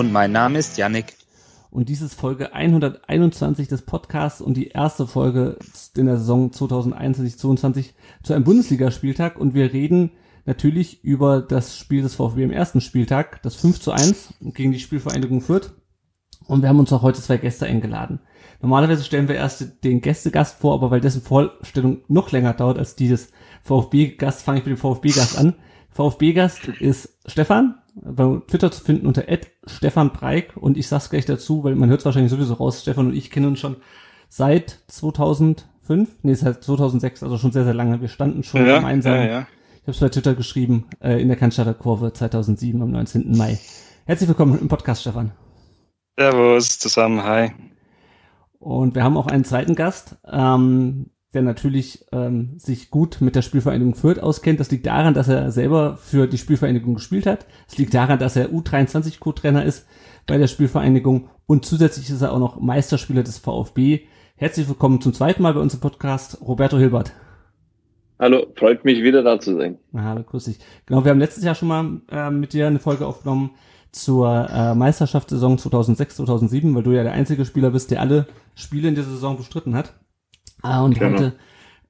Und mein Name ist Yannick. Und dies ist Folge 121 des Podcasts und die erste Folge in der Saison 2021-22 zu einem Bundesligaspieltag. Und wir reden natürlich über das Spiel des VfB im ersten Spieltag, das 5 zu 1 gegen die Spielvereinigung Fürth. Und wir haben uns auch heute zwei Gäste eingeladen. Normalerweise stellen wir erst den Gästegast vor, aber weil dessen Vorstellung noch länger dauert als dieses VfB-Gast, fange ich mit dem VfB-Gast an. VfB-Gast ist Stefan, bei Twitter zu finden unter Stefan Breik und ich sag's gleich dazu, weil man hört es wahrscheinlich sowieso raus, Stefan und ich kennen uns schon seit 2005, nee, seit 2006, also schon sehr, sehr lange. Wir standen schon ja, gemeinsam. Ja, ja. Ich habe es bei Twitter geschrieben, äh, in der Cannstatter Kurve 2007 am 19. Mai. Herzlich willkommen im Podcast, Stefan. Servus zusammen, hi. Und wir haben auch einen zweiten Gast, ähm, der natürlich ähm, sich gut mit der Spielvereinigung Fürth auskennt. Das liegt daran, dass er selber für die Spielvereinigung gespielt hat. Es liegt daran, dass er U23-Co-Trainer ist bei der Spielvereinigung und zusätzlich ist er auch noch Meisterspieler des VfB. Herzlich willkommen zum zweiten Mal bei unserem Podcast, Roberto Hilbert. Hallo, freut mich wieder da zu sein. hallo, grüß dich. Genau, wir haben letztes Jahr schon mal äh, mit dir eine Folge aufgenommen zur äh, Meisterschaftssaison 2006, 2007, weil du ja der einzige Spieler bist, der alle Spiele in dieser Saison bestritten hat. Ah, und genau. heute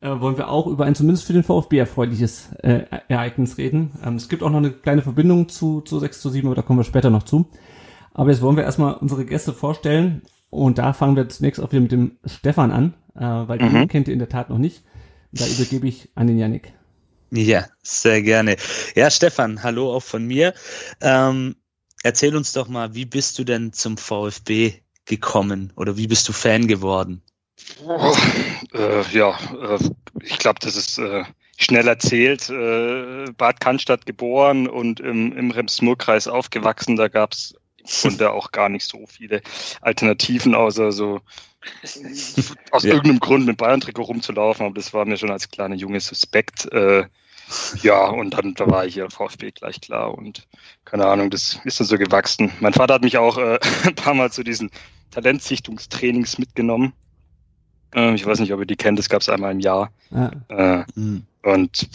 äh, wollen wir auch über ein zumindest für den VfB erfreuliches äh, Ereignis reden. Ähm, es gibt auch noch eine kleine Verbindung zu, zu 6 zu 7, aber da kommen wir später noch zu. Aber jetzt wollen wir erstmal unsere Gäste vorstellen und da fangen wir zunächst auch wieder mit dem Stefan an, äh, weil mhm. den kennt ihr in der Tat noch nicht. Da übergebe ich an den Yannick. Ja, sehr gerne. Ja, Stefan, hallo auch von mir. Ähm, erzähl uns doch mal, wie bist du denn zum VfB gekommen oder wie bist du Fan geworden? Oh, äh, ja, äh, ich glaube, das ist äh, schnell erzählt. Äh, Bad Cannstatt geboren und im, im Rems-Murr-Kreis aufgewachsen. Da gab es und auch gar nicht so viele Alternativen, außer so aus ja. irgendeinem Grund mit Bayern-Trikot rumzulaufen. Aber das war mir schon als kleiner Junge suspekt. Äh, ja, und dann da war ich hier VfB gleich klar und keine Ahnung, das ist dann so gewachsen. Mein Vater hat mich auch äh, ein paar Mal zu diesen Talentsichtungstrainings mitgenommen. Ähm, ich weiß nicht, ob ihr die kennt, das gab es einmal im Jahr. Ja. Äh, mhm. Und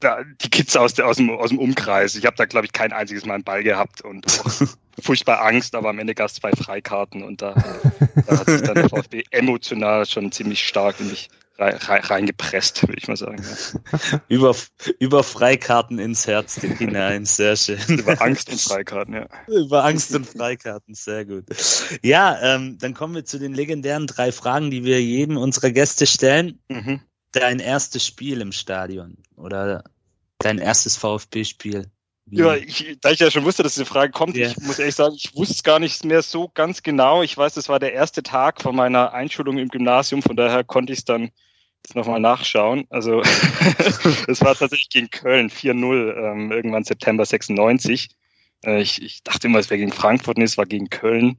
da, die Kids aus, der, aus, dem, aus dem Umkreis. Ich habe da, glaube ich, kein einziges Mal einen Ball gehabt und furchtbar Angst, aber am Ende gab es zwei Freikarten und da, da hat sich dann der VfB emotional schon ziemlich stark in mich reingepresst, würde ich mal sagen. Ja. über, über Freikarten ins Herz hinein, sehr schön. Über Angst und Freikarten, ja. Über Angst und Freikarten, sehr gut. Ja, ähm, dann kommen wir zu den legendären drei Fragen, die wir jedem unserer Gäste stellen. Mhm. Dein erstes Spiel im Stadion oder dein erstes VfB-Spiel? Ja, ich, da ich ja schon wusste, dass diese Frage kommt, yeah. ich muss ehrlich sagen, ich wusste es gar nicht mehr so ganz genau. Ich weiß, das war der erste Tag von meiner Einschulung im Gymnasium, von daher konnte ich es dann nochmal nachschauen. Also es war tatsächlich gegen Köln 4-0, ähm, irgendwann September 96. Äh, ich, ich dachte immer, es wäre gegen Frankfurt, nee, es war gegen Köln.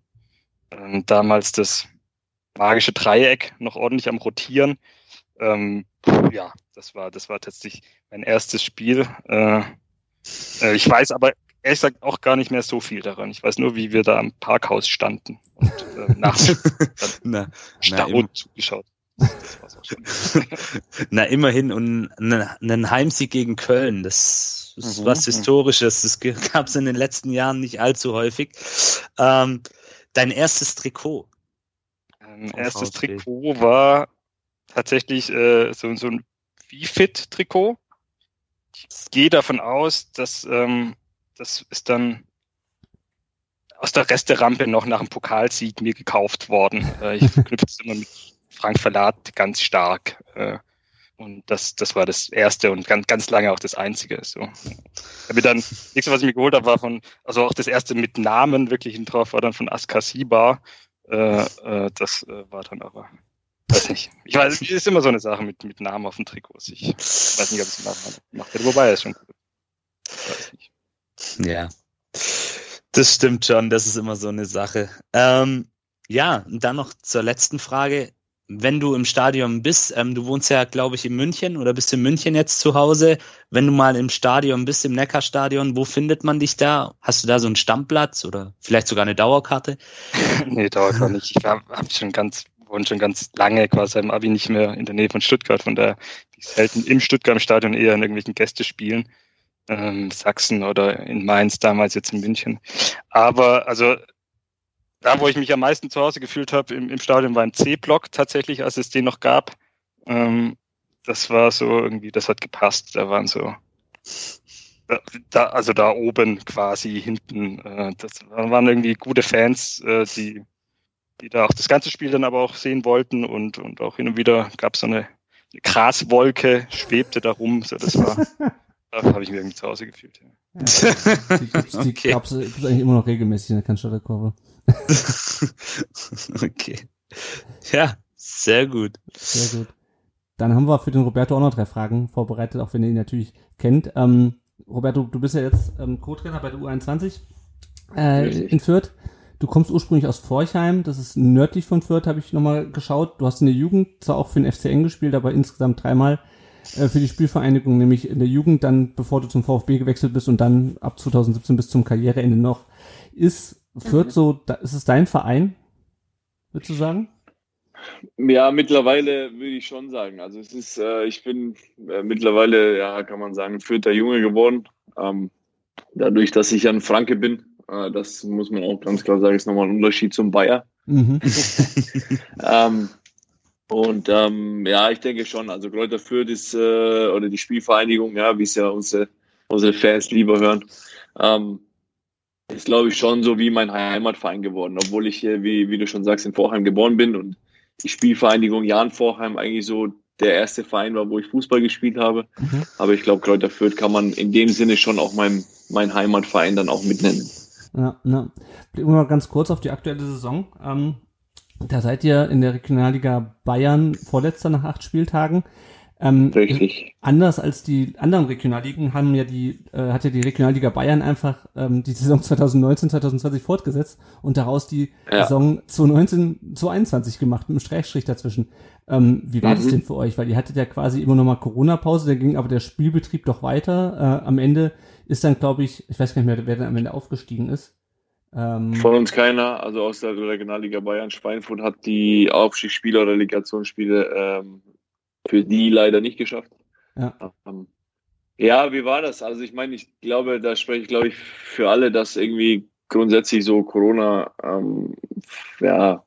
Ähm, damals das magische Dreieck noch ordentlich am Rotieren. Ähm, ja, das war, das war tatsächlich mein erstes Spiel. Äh, äh, ich weiß aber ehrlich gesagt auch gar nicht mehr so viel daran. Ich weiß nur, wie wir da am Parkhaus standen und äh, nach na, na, zugeschaut. Na, immerhin und einen Heimsieg gegen Köln, das ist mhm. was Historisches. Das gab es in den letzten Jahren nicht allzu häufig. Ähm, dein erstes Trikot? Mein erstes. Trikot war tatsächlich äh, so, so ein V-Fit-Trikot ich gehe davon aus, dass ähm, das ist dann aus der Resterampe noch nach dem Pokalsieg mir gekauft worden. Äh, ich verknüpfe es immer mit Frank Verlat ganz stark. Äh, und das, das war das erste und ganz, ganz lange auch das einzige. So. Aber dann, nächste, was ich mir geholt habe, war von, also auch das erste mit Namen wirklich drauf, war dann von Askasiba. Äh, äh, das äh, war dann aber Weiß nicht. Ich weiß, es ist immer so eine Sache mit, mit Namen auf den Trikots. Ich weiß nicht, ob ich es gemacht hätte. Wobei, ist schon gut. Ja. Das stimmt schon, das ist immer so eine Sache. Ähm, ja, und dann noch zur letzten Frage. Wenn du im Stadion bist, ähm, du wohnst ja, glaube ich, in München oder bist in München jetzt zu Hause. Wenn du mal im Stadion bist, im Neckarstadion, wo findet man dich da? Hast du da so einen Stammplatz oder vielleicht sogar eine Dauerkarte? nee, Dauerkarte nicht. Ich habe hab schon ganz, wohne schon ganz lange quasi im Abi nicht mehr in der Nähe von Stuttgart. Von daher bin ich selten im Stuttgart-Stadion eher in irgendwelchen Gästespielen. Ähm, Sachsen oder in Mainz, damals jetzt in München. Aber also da, wo ich mich am meisten zu Hause gefühlt habe im, im Stadion, war im C-Block tatsächlich, als es den noch gab. Ähm, das war so irgendwie, das hat gepasst. Da waren so, da, also da oben quasi hinten, äh, das waren irgendwie gute Fans, äh, die, die da auch das ganze Spiel dann aber auch sehen wollten und, und auch hin und wieder gab es so eine, eine Graswolke, schwebte da rum. So, das war, da habe ich mich irgendwie zu Hause gefühlt. Ja. Ja, die gibt's, die okay. eigentlich immer noch regelmäßig in der Cannstatter Kurve. okay. Ja, sehr gut. Sehr gut. Dann haben wir für den Roberto auch noch drei Fragen vorbereitet, auch wenn ihr ihn natürlich kennt. Ähm, Roberto, du bist ja jetzt ähm, Co-Trainer bei der U21 äh, in Fürth. Du kommst ursprünglich aus Forchheim, das ist nördlich von Fürth, habe ich nochmal geschaut. Du hast in der Jugend zwar auch für den FCN gespielt, aber insgesamt dreimal äh, für die Spielvereinigung, nämlich in der Jugend, dann bevor du zum VfB gewechselt bist und dann ab 2017 bis zum Karriereende noch. Ist Fürth so, da, ist es dein Verein, würdest du sagen? Ja, mittlerweile würde ich schon sagen. Also es ist, äh, ich bin äh, mittlerweile, ja, kann man sagen, Fürther Junge geworden. Ähm, dadurch, dass ich ein Franke bin, äh, das muss man auch ganz klar sagen, ist nochmal ein Unterschied zum Bayer. Mhm. ähm, und ähm, ja, ich denke schon, also Kräuter Fürth ist, äh, oder die Spielvereinigung, ja, wie es ja unsere, unsere Fans lieber hören, ähm, ist, glaube ich, schon so wie mein Heimatverein geworden, obwohl ich, wie, wie du schon sagst, in Vorheim geboren bin und die Spielvereinigung Jan Vorheim eigentlich so der erste Verein war, wo ich Fußball gespielt habe. Mhm. Aber ich glaube, Kräuter Fürth kann man in dem Sinne schon auch mein, mein Heimatverein dann auch mitnennen. Ja, ja. Blicken wir mal ganz kurz auf die aktuelle Saison. Ähm, da seid ihr in der Regionalliga Bayern vorletzter nach acht Spieltagen. Ähm, Richtig. Anders als die anderen Regionalligen haben ja die, äh, hat ja die Regionalliga Bayern einfach ähm, die Saison 2019, 2020 fortgesetzt und daraus die ja. Saison 2019, 2021 gemacht, mit einem Streichstrich dazwischen. Ähm, wie war mhm. das denn für euch? Weil ihr hattet ja quasi immer noch mal Corona-Pause, da ging aber der Spielbetrieb doch weiter. Äh, am Ende ist dann, glaube ich, ich weiß gar nicht mehr, wer dann am Ende aufgestiegen ist. Ähm, Von uns keiner, also aus der Regionalliga Bayern. Schweinfurt hat die Aufstiegsspiele oder Relegationsspiele ähm, für die leider nicht geschafft. Ja. Ähm, ja, wie war das? Also ich meine, ich glaube, da spreche ich, glaube ich, für alle, dass irgendwie grundsätzlich so Corona, ähm, ja,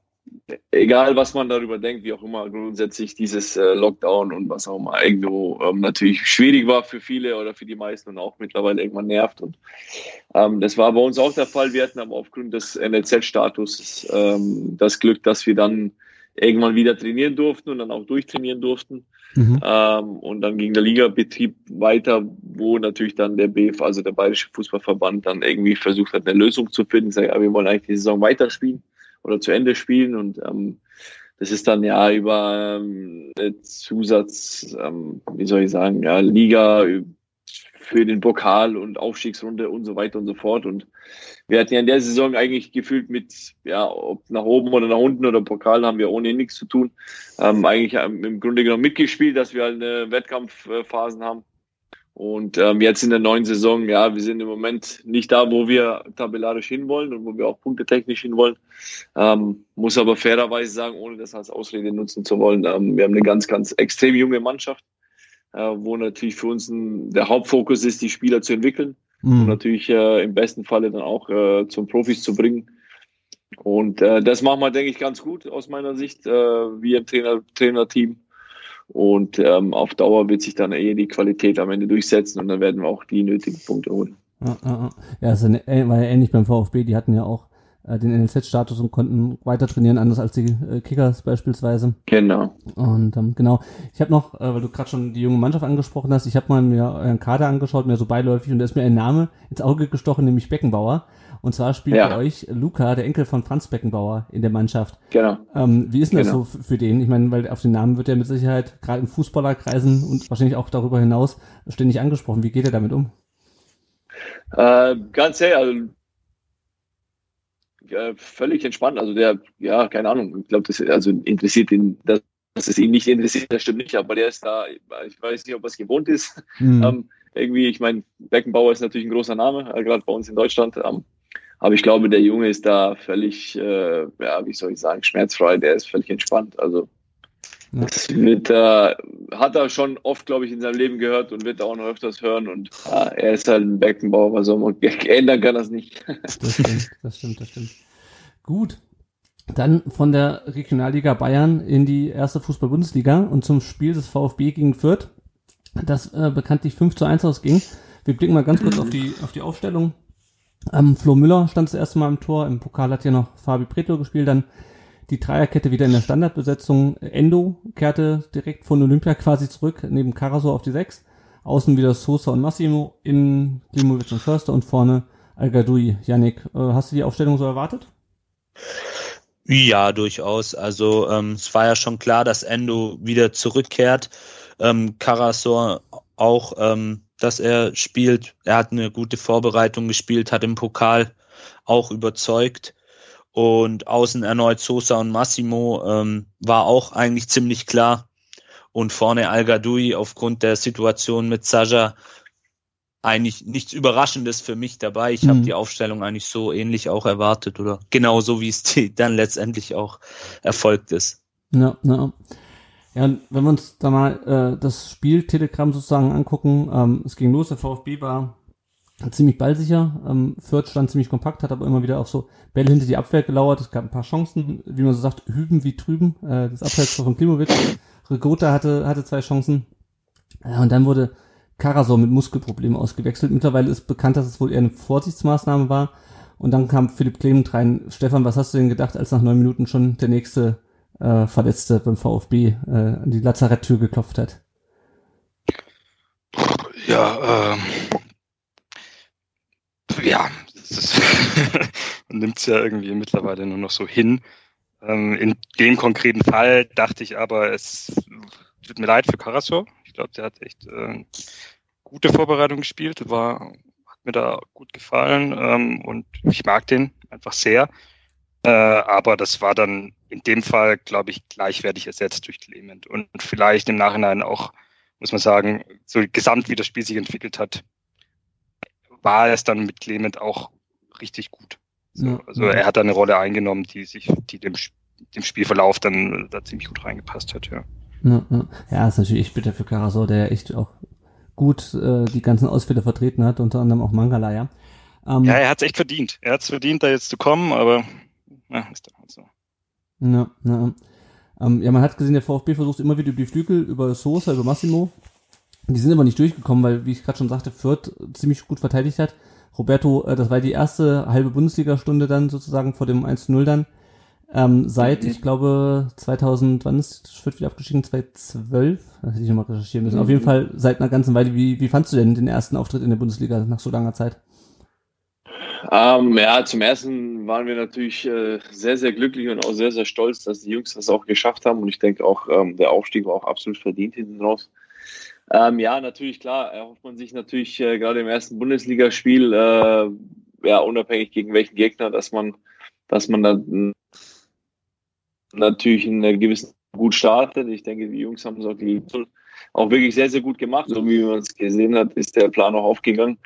egal was man darüber denkt, wie auch immer, grundsätzlich dieses äh, Lockdown und was auch immer irgendwo ähm, natürlich schwierig war für viele oder für die meisten und auch mittlerweile irgendwann nervt. Und ähm, das war bei uns auch der Fall. Wir hatten aber aufgrund des NLZ-Status ähm, das Glück, dass wir dann irgendwann wieder trainieren durften und dann auch durchtrainieren durften. Mhm. Ähm, und dann ging der Ligabetrieb weiter, wo natürlich dann der BF, also der Bayerische Fußballverband, dann irgendwie versucht hat, eine Lösung zu finden. Sagt, ja, wir wollen eigentlich die Saison weiterspielen oder zu Ende spielen. Und ähm, das ist dann ja über ähm, Zusatz, ähm, wie soll ich sagen, ja, Liga für den Pokal und Aufstiegsrunde und so weiter und so fort. Und wir hatten ja in der Saison eigentlich gefühlt mit, ja, ob nach oben oder nach unten oder Pokal haben wir ohnehin nichts zu tun. Ähm, eigentlich ähm, im Grunde genommen mitgespielt, dass wir halt eine Wettkampfphasen haben. Und ähm, jetzt in der neuen Saison, ja, wir sind im Moment nicht da, wo wir tabellarisch hinwollen und wo wir auch punktetechnisch hinwollen. Ähm, muss aber fairerweise sagen, ohne das als Ausrede nutzen zu wollen, ähm, wir haben eine ganz, ganz extrem junge Mannschaft, wo natürlich für uns ein, der Hauptfokus ist, die Spieler zu entwickeln mhm. und natürlich äh, im besten Falle dann auch äh, zum Profis zu bringen. Und äh, das machen wir, denke ich, ganz gut aus meiner Sicht, äh, wir im Trainer, Trainerteam. Und ähm, auf Dauer wird sich dann eh die Qualität am Ende durchsetzen und dann werden wir auch die nötigen Punkte holen. Ja, ja, ja. also war ja ähnlich beim VfB, die hatten ja auch äh, den NLZ-Status und konnten weiter trainieren, anders als die äh, Kickers beispielsweise. Genau. Und ähm, genau, ich habe noch, äh, weil du gerade schon die junge Mannschaft angesprochen hast, ich habe mal mir euren Kader angeschaut, mir so beiläufig, und da ist mir ein Name ins Auge gestochen, nämlich Beckenbauer. Und zwar spielt ja. bei euch Luca, der Enkel von Franz Beckenbauer, in der Mannschaft. Genau. Ähm, wie ist denn genau. das so für den? Ich meine, weil auf den Namen wird er mit Sicherheit gerade im Fußballerkreisen und wahrscheinlich auch darüber hinaus ständig angesprochen. Wie geht er damit um? Äh, ganz ehrlich, also äh, völlig entspannt. Also der, ja, keine Ahnung, ich glaube, das also interessiert ihn, dass, dass es ihn nicht interessiert, das stimmt nicht, aber der ist da, ich weiß nicht, ob es gewohnt ist. Mhm. Ähm, irgendwie, ich meine, Beckenbauer ist natürlich ein großer Name, äh, gerade bei uns in Deutschland. Ähm, aber ich glaube, der Junge ist da völlig, äh, ja, wie soll ich sagen, schmerzfrei, der ist völlig entspannt. Also. Das wird, äh, hat er schon oft, glaube ich, in seinem Leben gehört und wird auch noch öfters hören. Und äh, er ist halt ein Beckenbauer, was soll man ändern kann das nicht. Das stimmt, das stimmt, das stimmt. Gut. Dann von der Regionalliga Bayern in die erste Fußball-Bundesliga und zum Spiel des VfB gegen Fürth, das äh, bekanntlich 5 zu 1 ausging. Wir blicken mal ganz kurz auf die, auf die Aufstellung. Ähm, Flo Müller stand das erste Mal im Tor, im Pokal hat ja noch Fabi Pretlo gespielt, dann die Dreierkette wieder in der Standardbesetzung. Endo kehrte direkt von Olympia quasi zurück, neben Karasor auf die Sechs. Außen wieder Sosa und Massimo, in Klimovic und Förster und vorne Al-Gadoui. Yannick, äh, hast du die Aufstellung so erwartet? Ja, durchaus. Also ähm, es war ja schon klar, dass Endo wieder zurückkehrt. Ähm, Karasor auch, ähm, dass er spielt. Er hat eine gute Vorbereitung gespielt, hat im Pokal auch überzeugt. Und außen erneut Sosa und Massimo ähm, war auch eigentlich ziemlich klar. Und vorne Al Gadoui aufgrund der Situation mit Saja eigentlich nichts Überraschendes für mich dabei. Ich mhm. habe die Aufstellung eigentlich so ähnlich auch erwartet oder genau so, wie es dann letztendlich auch erfolgt ist. Ja, ja. Ja, wenn wir uns da mal äh, das Spiel Telegram sozusagen angucken, ähm, es ging los, der VfB war ziemlich ballsicher. Ähm, Fürth stand ziemlich kompakt, hat aber immer wieder auch so Bälle hinter die Abwehr gelauert. Es gab ein paar Chancen, wie man so sagt, hüben wie drüben. Äh, das Abseits von Klimovic. Regota hatte, hatte zwei Chancen. Äh, und dann wurde Karasor mit Muskelproblemen ausgewechselt. Mittlerweile ist bekannt, dass es wohl eher eine Vorsichtsmaßnahme war. Und dann kam Philipp Clement rein. Stefan, was hast du denn gedacht, als nach neun Minuten schon der nächste äh, Verletzte beim VfB äh, an die Lazaretttür geklopft hat? Ja, ähm, ja, man nimmt es ja irgendwie mittlerweile nur noch so hin. Ähm, in dem konkreten Fall dachte ich aber, es tut mir leid für Karasor. Ich glaube, der hat echt äh, gute Vorbereitung gespielt, war, hat mir da gut gefallen ähm, und ich mag den einfach sehr. Äh, aber das war dann in dem Fall, glaube ich, gleichwertig ersetzt durch Clement und vielleicht im Nachhinein auch, muss man sagen, so gesamt wie das Spiel sich entwickelt hat, war es dann mit Clement auch richtig gut. So, ja, also er hat da eine Rolle eingenommen, die sich, die dem, dem Spielverlauf dann da ziemlich gut reingepasst hat, ja. Ja, ja. ja ist natürlich bitter für Karasor, der ja echt auch gut äh, die ganzen Ausfälle vertreten hat, unter anderem auch Mangala, ja. Ähm, ja, er hat es echt verdient. Er hat es verdient, da jetzt zu kommen, aber ja, ist dann halt so. Ja, ja. Ähm, ja, man hat gesehen, der VfB versucht immer wieder über die Flügel, über Sosa, über Massimo. Die sind aber nicht durchgekommen, weil, wie ich gerade schon sagte, Fürth ziemlich gut verteidigt hat. Roberto, äh, das war die erste halbe Bundesliga-Stunde dann sozusagen vor dem 1-0 dann. Ähm, seit, mhm. ich glaube, 2000, wann ist Fürth wieder abgestiegen? 2012? Das hätte ich nochmal recherchieren müssen. Mhm. Auf jeden Fall seit einer ganzen Weile. Wie, wie fandst du denn den ersten Auftritt in der Bundesliga nach so langer Zeit? Ähm, ja, zum ersten waren wir natürlich äh, sehr, sehr glücklich und auch sehr, sehr stolz, dass die Jungs das auch geschafft haben. Und ich denke auch, ähm, der Aufstieg war auch absolut verdient hinten raus. Ähm, ja, natürlich, klar, erhofft man sich natürlich äh, gerade im ersten Bundesligaspiel, äh, ja, unabhängig gegen welchen Gegner, dass man, dass man dann natürlich einen gewissen gut startet. Ich denke, die Jungs haben es auch, auch wirklich sehr, sehr gut gemacht. So wie man es gesehen hat, ist der Plan auch aufgegangen.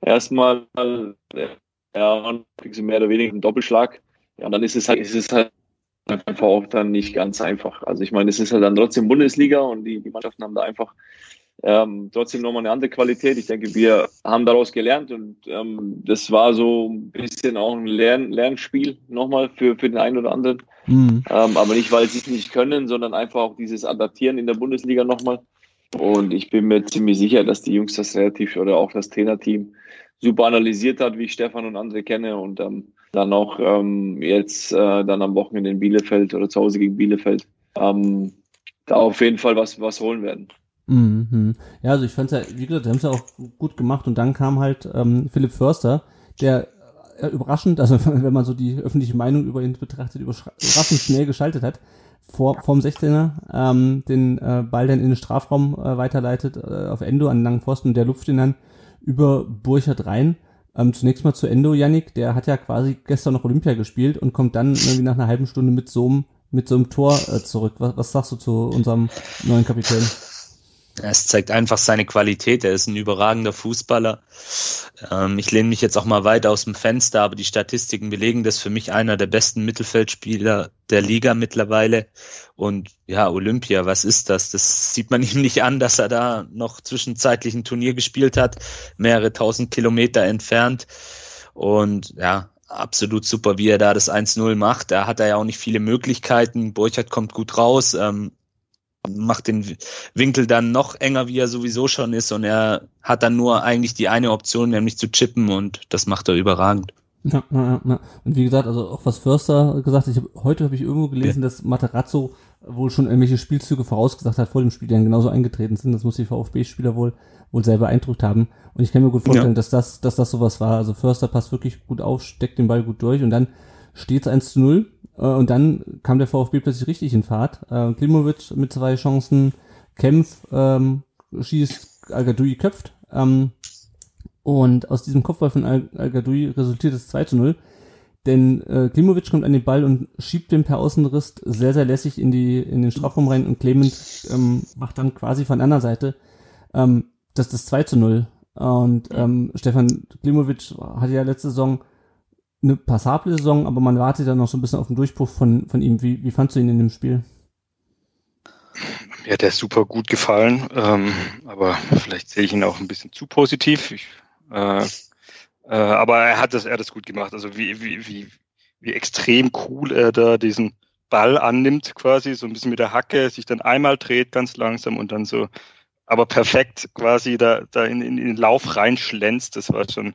Erstmal, ja, mehr oder weniger ein Doppelschlag. Ja, und dann ist es halt, ist es halt einfach auch dann nicht ganz einfach. Also ich meine, es ist halt dann trotzdem Bundesliga und die, die Mannschaften haben da einfach ähm, trotzdem nochmal eine andere Qualität. Ich denke, wir haben daraus gelernt und ähm, das war so ein bisschen auch ein Lern Lernspiel nochmal für, für den einen oder anderen. Mhm. Ähm, aber nicht, weil sie es nicht können, sondern einfach auch dieses Adaptieren in der Bundesliga nochmal. Und ich bin mir ziemlich sicher, dass die Jungs das relativ oder auch das Trainerteam super analysiert hat, wie ich Stefan und andere kenne und ähm, dann auch ähm, jetzt äh, dann am Wochenende in Bielefeld oder zu Hause gegen Bielefeld ähm, da auf jeden Fall was, was holen werden. Mhm. Ja, also ich fand ja, wie gesagt, die haben es ja auch gut gemacht und dann kam halt ähm, Philipp Förster, der äh, überraschend, also wenn man so die öffentliche Meinung über ihn betrachtet, überraschend schnell geschaltet hat, vor, vorm 16er, ähm, den äh, Ball dann in den Strafraum äh, weiterleitet, äh, auf Endo an den langen Pfosten, der lupft ihn dann über Burchard rein. Ähm, zunächst mal zu Endo, Yannick, der hat ja quasi gestern noch Olympia gespielt und kommt dann irgendwie nach einer halben Stunde mit so einem, mit so einem Tor äh, zurück. Was, was sagst du zu unserem neuen Kapitän? Es zeigt einfach seine Qualität. Er ist ein überragender Fußballer. Ähm, ich lehne mich jetzt auch mal weit aus dem Fenster, aber die Statistiken belegen das für mich einer der besten Mittelfeldspieler der Liga mittlerweile. Und ja, Olympia, was ist das? Das sieht man ihm nicht an, dass er da noch zwischenzeitlich ein Turnier gespielt hat, mehrere tausend Kilometer entfernt. Und ja, absolut super, wie er da das 1-0 macht. Da hat er ja auch nicht viele Möglichkeiten. Burchard kommt gut raus. Ähm, macht den Winkel dann noch enger, wie er sowieso schon ist. Und er hat dann nur eigentlich die eine Option, nämlich zu chippen. Und das macht er überragend. Ja, ja, ja. Und wie gesagt, also auch was Förster gesagt hat, ich hab, heute habe ich irgendwo gelesen, ja. dass Materazzo wohl schon irgendwelche Spielzüge vorausgesagt hat vor dem Spiel, die dann genauso eingetreten sind. Das muss die VfB-Spieler wohl wohl selber beeindruckt haben. Und ich kann mir gut vorstellen, ja. dass das, dass das sowas war. Also Förster passt wirklich gut auf, steckt den Ball gut durch und dann steht es 1 zu 0 äh, und dann kam der VfB plötzlich richtig in Fahrt. Äh, Klimovic mit zwei Chancen, Kempf ähm, schießt, al köpft. Ähm, und aus diesem Kopfball von al resultiert es 2 zu 0. Denn äh, Klimovic kommt an den Ball und schiebt den per Außenriss sehr, sehr lässig in, die, in den Strafraum rein und Clement ähm, macht dann quasi von anderen Seite ähm, das, das 2 zu 0. Und ähm, Stefan Klimovic hatte ja letzte Saison eine passable Saison, aber man wartet dann noch so ein bisschen auf den Durchbruch von, von ihm. Wie, wie fandst du ihn in dem Spiel? Ja, der ist super gut gefallen, ähm, aber vielleicht sehe ich ihn auch ein bisschen zu positiv. Ich, äh, äh, aber er hat das, er hat das gut gemacht. Also wie, wie, wie, wie extrem cool er da diesen Ball annimmt, quasi, so ein bisschen mit der Hacke, sich dann einmal dreht ganz langsam und dann so, aber perfekt quasi da, da in, in, den Lauf reinschlänzt. Das war schon,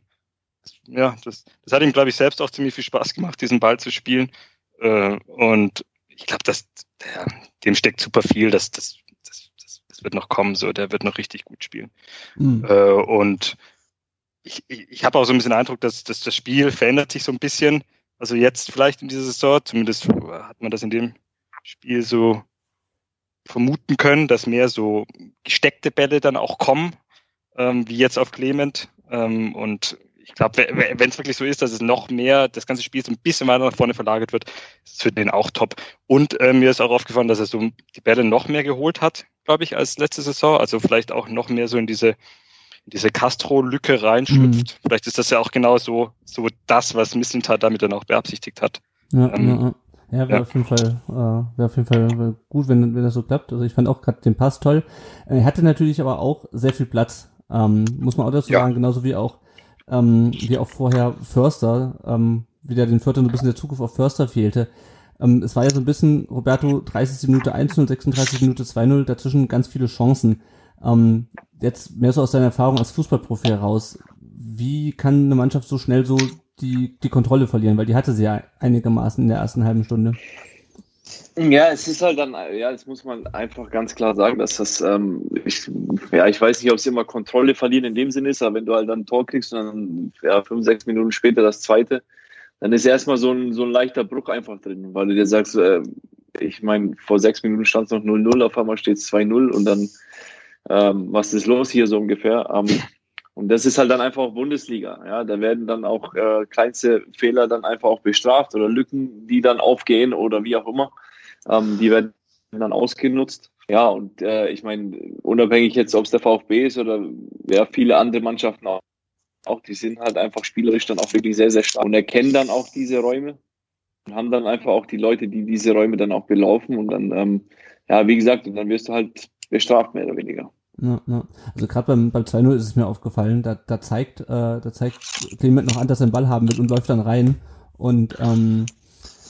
ja, das, das hat ihm, glaube ich, selbst auch ziemlich viel Spaß gemacht, diesen Ball zu spielen. Äh, und ich glaube, dass der, dem steckt super viel. Das, das, das, das, das wird noch kommen, so der wird noch richtig gut spielen. Mhm. Äh, und ich, ich, ich habe auch so ein bisschen den Eindruck, dass, dass das Spiel verändert sich so ein bisschen. Also jetzt vielleicht in dieser Saison, zumindest hat man das in dem Spiel so vermuten können, dass mehr so gesteckte Bälle dann auch kommen, ähm, wie jetzt auf Clement. Ähm, und ich glaube, wenn es wirklich so ist, dass es noch mehr, das ganze Spiel so ein bisschen weiter nach vorne verlagert wird, ist es für den auch top. Und äh, mir ist auch aufgefallen, dass er so die Bälle noch mehr geholt hat, glaube ich, als letzte Saison. Also vielleicht auch noch mehr so in diese in diese Castro-Lücke reinschlüpft. Mhm. Vielleicht ist das ja auch genau so, so das, was Missentat damit dann auch beabsichtigt hat. Ja, ähm, ja, ja. Ja, wäre ja. auf jeden Fall, äh, wäre auf jeden Fall gut, wenn, wenn das so klappt. Also ich fand auch gerade den Pass toll. Er hatte natürlich aber auch sehr viel Platz. Ähm, muss man auch dazu ja. sagen, genauso wie auch ähm, wie auch vorher Förster, ähm, wieder den Viertel ein bisschen der Zugriff auf Förster fehlte. Ähm, es war ja so ein bisschen, Roberto, 30. Minute 1-0, 36. Minute 2-0, dazwischen ganz viele Chancen. Ähm, jetzt mehr so aus deiner Erfahrung als Fußballprofi heraus, wie kann eine Mannschaft so schnell so die, die Kontrolle verlieren? Weil die hatte sie ja einigermaßen in der ersten halben Stunde. Ja, es ist halt dann, ja, das muss man einfach ganz klar sagen, dass das, ähm, ich, ja, ich weiß nicht, ob es immer Kontrolle verlieren in dem Sinne ist, aber wenn du halt dann ein Tor kriegst und dann ja, fünf, sechs Minuten später das zweite, dann ist erstmal so ein, so ein leichter Bruch einfach drin, weil du dir sagst, äh, ich meine, vor sechs Minuten stand es noch 0-0, auf einmal steht es 2-0 und dann, ähm, was ist los hier so ungefähr? Ähm, und das ist halt dann einfach auch Bundesliga. Ja, da werden dann auch äh, kleinste Fehler dann einfach auch bestraft oder Lücken, die dann aufgehen oder wie auch immer. Ähm, die werden dann ausgenutzt. Ja, und äh, ich meine, unabhängig jetzt, ob es der VfB ist oder ja, viele andere Mannschaften auch, auch, die sind halt einfach spielerisch dann auch wirklich sehr, sehr stark und erkennen dann auch diese Räume und haben dann einfach auch die Leute, die diese Räume dann auch belaufen und dann, ähm, ja, wie gesagt, und dann wirst du halt bestraft, mehr oder weniger. Ja, ja. Also gerade beim, beim 2-0 ist es mir aufgefallen, da, da zeigt, äh, da zeigt Clement noch an, dass er einen Ball haben will und läuft dann rein und ähm,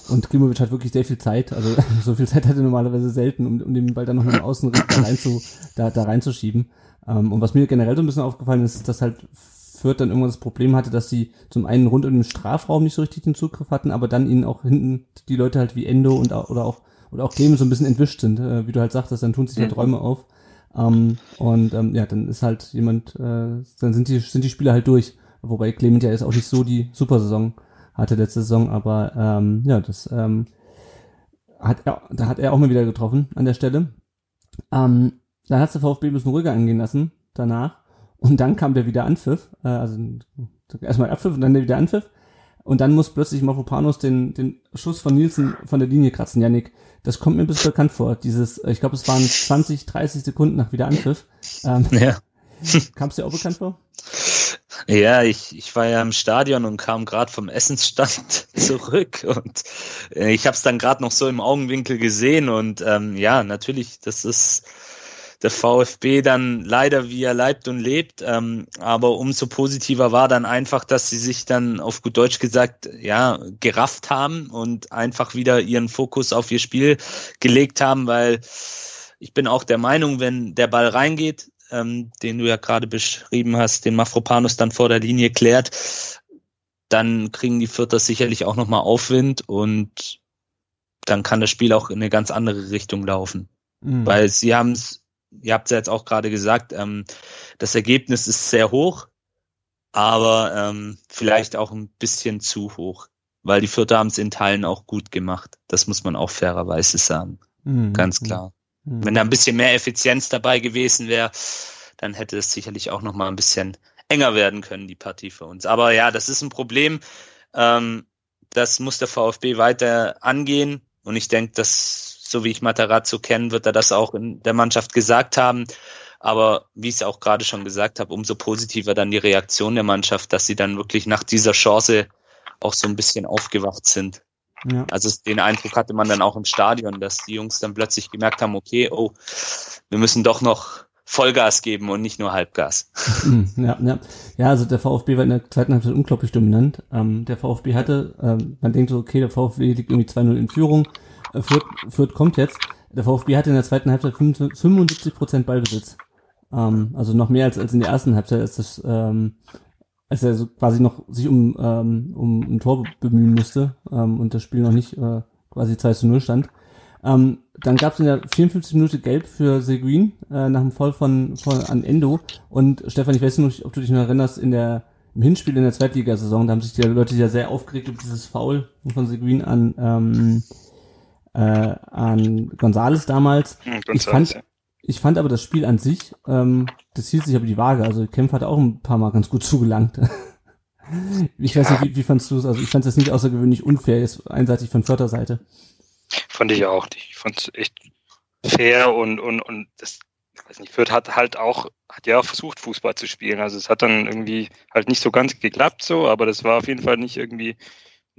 und Klimovic hat wirklich sehr viel Zeit, also so viel Zeit hat er normalerweise selten, um, um den Ball dann noch mit dem Außenriss da, rein zu, da, da reinzuschieben. Ähm, und was mir generell so ein bisschen aufgefallen ist, dass halt Fürth dann irgendwann das Problem hatte, dass sie zum einen rund um den Strafraum nicht so richtig den Zugriff hatten, aber dann ihnen auch hinten die Leute halt wie Endo und oder auch oder auch Clemens so ein bisschen entwischt sind, äh, wie du halt sagtest, dann tun sich halt Räume auf. Ähm, und ähm, ja, dann ist halt jemand, äh, dann sind die sind die Spieler halt durch. Wobei Clement ja jetzt auch nicht so die Supersaison hatte letzte Saison, aber ähm, ja, das ähm, hat er, da hat er auch mal wieder getroffen an der Stelle. Ähm, dann hat der VfB ein bisschen ruhiger angehen lassen danach und dann kam der wieder Anpfiff, äh, also erstmal Abpfiff und dann der wieder Anpfiff und dann muss plötzlich Mavropanos den, den Schuss von Nielsen von der Linie kratzen. Janik, das kommt mir ein bisschen bekannt vor. Dieses, äh, ich glaube, es waren 20, 30 Sekunden nach Wiederanpfiff. Ähm, ja. Kam es dir auch bekannt vor? Ja, ich, ich war ja im Stadion und kam gerade vom Essensstand zurück und äh, ich habe es dann gerade noch so im Augenwinkel gesehen und ähm, ja, natürlich, das ist der VfB dann leider wie er leibt und lebt. Ähm, aber umso positiver war dann einfach, dass sie sich dann auf gut Deutsch gesagt, ja, gerafft haben und einfach wieder ihren Fokus auf ihr Spiel gelegt haben, weil ich bin auch der Meinung, wenn der Ball reingeht, ähm, den du ja gerade beschrieben hast, den Mafropanus dann vor der Linie klärt, dann kriegen die Vierter sicherlich auch nochmal Aufwind und dann kann das Spiel auch in eine ganz andere Richtung laufen. Mhm. Weil sie haben es ihr habt es ja jetzt auch gerade gesagt, ähm, das Ergebnis ist sehr hoch, aber ähm, vielleicht auch ein bisschen zu hoch, weil die Vierter haben es in Teilen auch gut gemacht. Das muss man auch fairerweise sagen. Mhm. Ganz klar. Mhm. Wenn da ein bisschen mehr Effizienz dabei gewesen wäre, dann hätte es sicherlich auch noch mal ein bisschen enger werden können, die Partie für uns. Aber ja, das ist ein Problem. Ähm, das muss der VfB weiter angehen. Und ich denke, dass so wie ich Matarazzo kenne, wird er das auch in der Mannschaft gesagt haben. Aber wie ich es auch gerade schon gesagt habe, umso positiver dann die Reaktion der Mannschaft, dass sie dann wirklich nach dieser Chance auch so ein bisschen aufgewacht sind. Ja. Also den Eindruck hatte man dann auch im Stadion, dass die Jungs dann plötzlich gemerkt haben, okay, oh, wir müssen doch noch Vollgas geben und nicht nur Halbgas. Hm, ja, ja. ja, also der VfB war in der zweiten Halbzeit unglaublich dominant. Ähm, der VfB hatte, ähm, man denkt so, okay, der VfB liegt irgendwie 2-0 in Führung, Fürth, Fürth kommt jetzt. Der VfB hatte in der zweiten Halbzeit 75 Prozent Ballbesitz. Ähm, also noch mehr als, als in der ersten Halbzeit, als, das, ähm, als er so quasi noch sich um, ähm, um ein Tor bemühen musste ähm, und das Spiel noch nicht äh, quasi 2 zu 0 stand. Ähm, dann gab es in der 54 Minute Gelb für Seguin äh, nach dem Fall von, von an Endo. Und Stefan, ich weiß nicht, ob du dich noch erinnerst, in der im Hinspiel in der Zweitligasaison, da haben sich die Leute ja sehr aufgeregt über dieses Foul von Seguin an ähm, äh, an Gonzales damals. Hm, ich fand, ja. ich fand aber das Spiel an sich, ähm, das hielt sich aber die Waage. Also Kempf hat auch ein paar Mal ganz gut zugelangt. ich weiß nicht, wie, wie fandst du es? Also ich fand es nicht außergewöhnlich unfair, ist einseitig von Förderseite. Fand ich auch. Ich fand es echt fair und, und, und das, ich weiß nicht, Fürth hat halt auch, hat ja auch versucht, Fußball zu spielen. Also es hat dann irgendwie halt nicht so ganz geklappt so, aber das war auf jeden Fall nicht irgendwie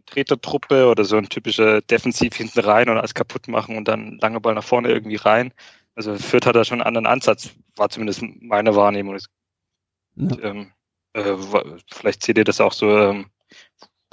Tretertruppe oder so ein typischer Defensiv hinten rein und alles kaputt machen und dann lange Ball nach vorne irgendwie rein. Also Fürth hat da schon einen anderen Ansatz, war zumindest meine Wahrnehmung. Ja. Ähm, äh, vielleicht seht ihr das auch so ähm,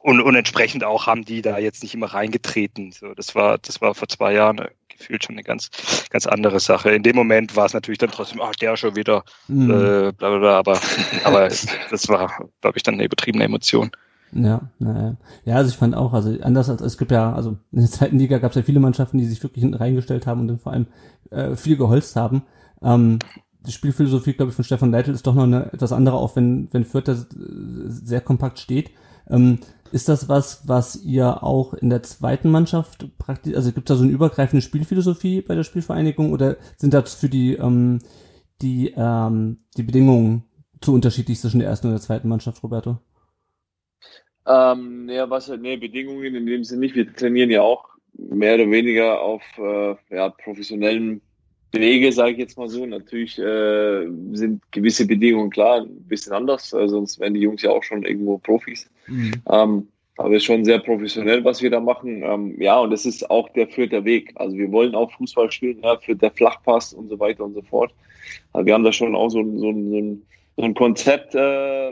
und, und entsprechend auch haben die da jetzt nicht immer reingetreten. So, das war, das war vor zwei Jahren äh, gefühlt schon eine ganz, ganz andere Sache. In dem Moment war es natürlich dann trotzdem, ach, der schon wieder, mhm. äh, bla, bla, bla, aber, aber das war, glaube ich, dann eine übertriebene Emotion. Ja, naja. Ja, also ich fand auch, also anders als es gibt ja, also in der zweiten Liga gab es ja viele Mannschaften, die sich wirklich hinten reingestellt haben und dann vor allem äh, viel geholzt haben. Ähm, die Spielphilosophie, glaube ich, von Stefan Leitl ist doch noch eine etwas andere, auch wenn, wenn Fürth sehr kompakt steht. Ähm, ist das was, was ihr auch in der zweiten Mannschaft praktisch, also gibt es da so eine übergreifende Spielphilosophie bei der Spielvereinigung oder sind das für die, ähm, die, ähm, die Bedingungen zu unterschiedlich zwischen der ersten und der zweiten Mannschaft, Roberto? Ähm, ja, was halt, nee, Bedingungen in dem Sinne nicht. Wir trainieren ja auch mehr oder weniger auf äh, ja, professionellen Wege, sage ich jetzt mal so. Natürlich äh, sind gewisse Bedingungen klar ein bisschen anders, äh, sonst wären die Jungs ja auch schon irgendwo Profis. Mhm. Ähm, aber es ist schon sehr professionell, was wir da machen. Ähm, ja, und das ist auch der führte Weg. Also wir wollen auch Fußball spielen, ja, für der Flachpass und so weiter und so fort. Also wir haben da schon auch so, so, so ein so ein Konzept, äh,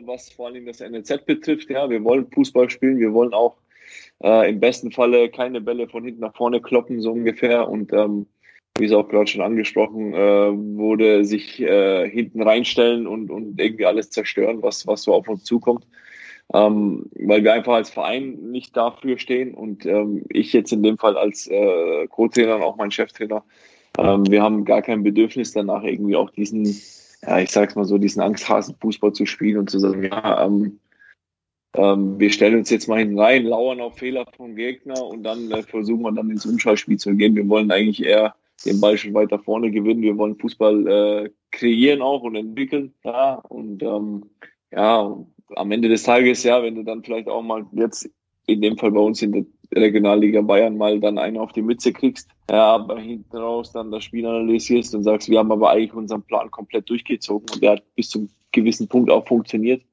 was vor allem das NLZ betrifft. Ja, wir wollen Fußball spielen, wir wollen auch äh, im besten Falle keine Bälle von hinten nach vorne kloppen, so ungefähr. Und ähm, wie es auch gerade schon angesprochen äh, wurde, sich äh, hinten reinstellen und, und irgendwie alles zerstören, was, was so auf uns zukommt. Ähm, weil wir einfach als Verein nicht dafür stehen und ähm, ich jetzt in dem Fall als äh, Co-Trainer und auch mein Cheftrainer, ähm, wir haben gar kein Bedürfnis danach irgendwie auch diesen ja, ich sag's mal so, diesen Angsthasen-Fußball zu spielen und zu sagen, ja, ähm, ähm, wir stellen uns jetzt mal hinten rein, lauern auf Fehler vom Gegner und dann äh, versuchen wir dann ins Umschaltspiel zu gehen. Wir wollen eigentlich eher den Ball schon weiter vorne gewinnen. Wir wollen Fußball äh, kreieren auch und entwickeln. Ja, und ähm, ja, am Ende des Tages, ja, wenn du dann vielleicht auch mal jetzt in dem Fall bei uns in der Regionalliga Bayern mal dann einen auf die Mütze kriegst, ja, aber hinten raus dann das Spiel analysierst und sagst, wir haben aber eigentlich unseren Plan komplett durchgezogen und der hat bis zum gewissen Punkt auch funktioniert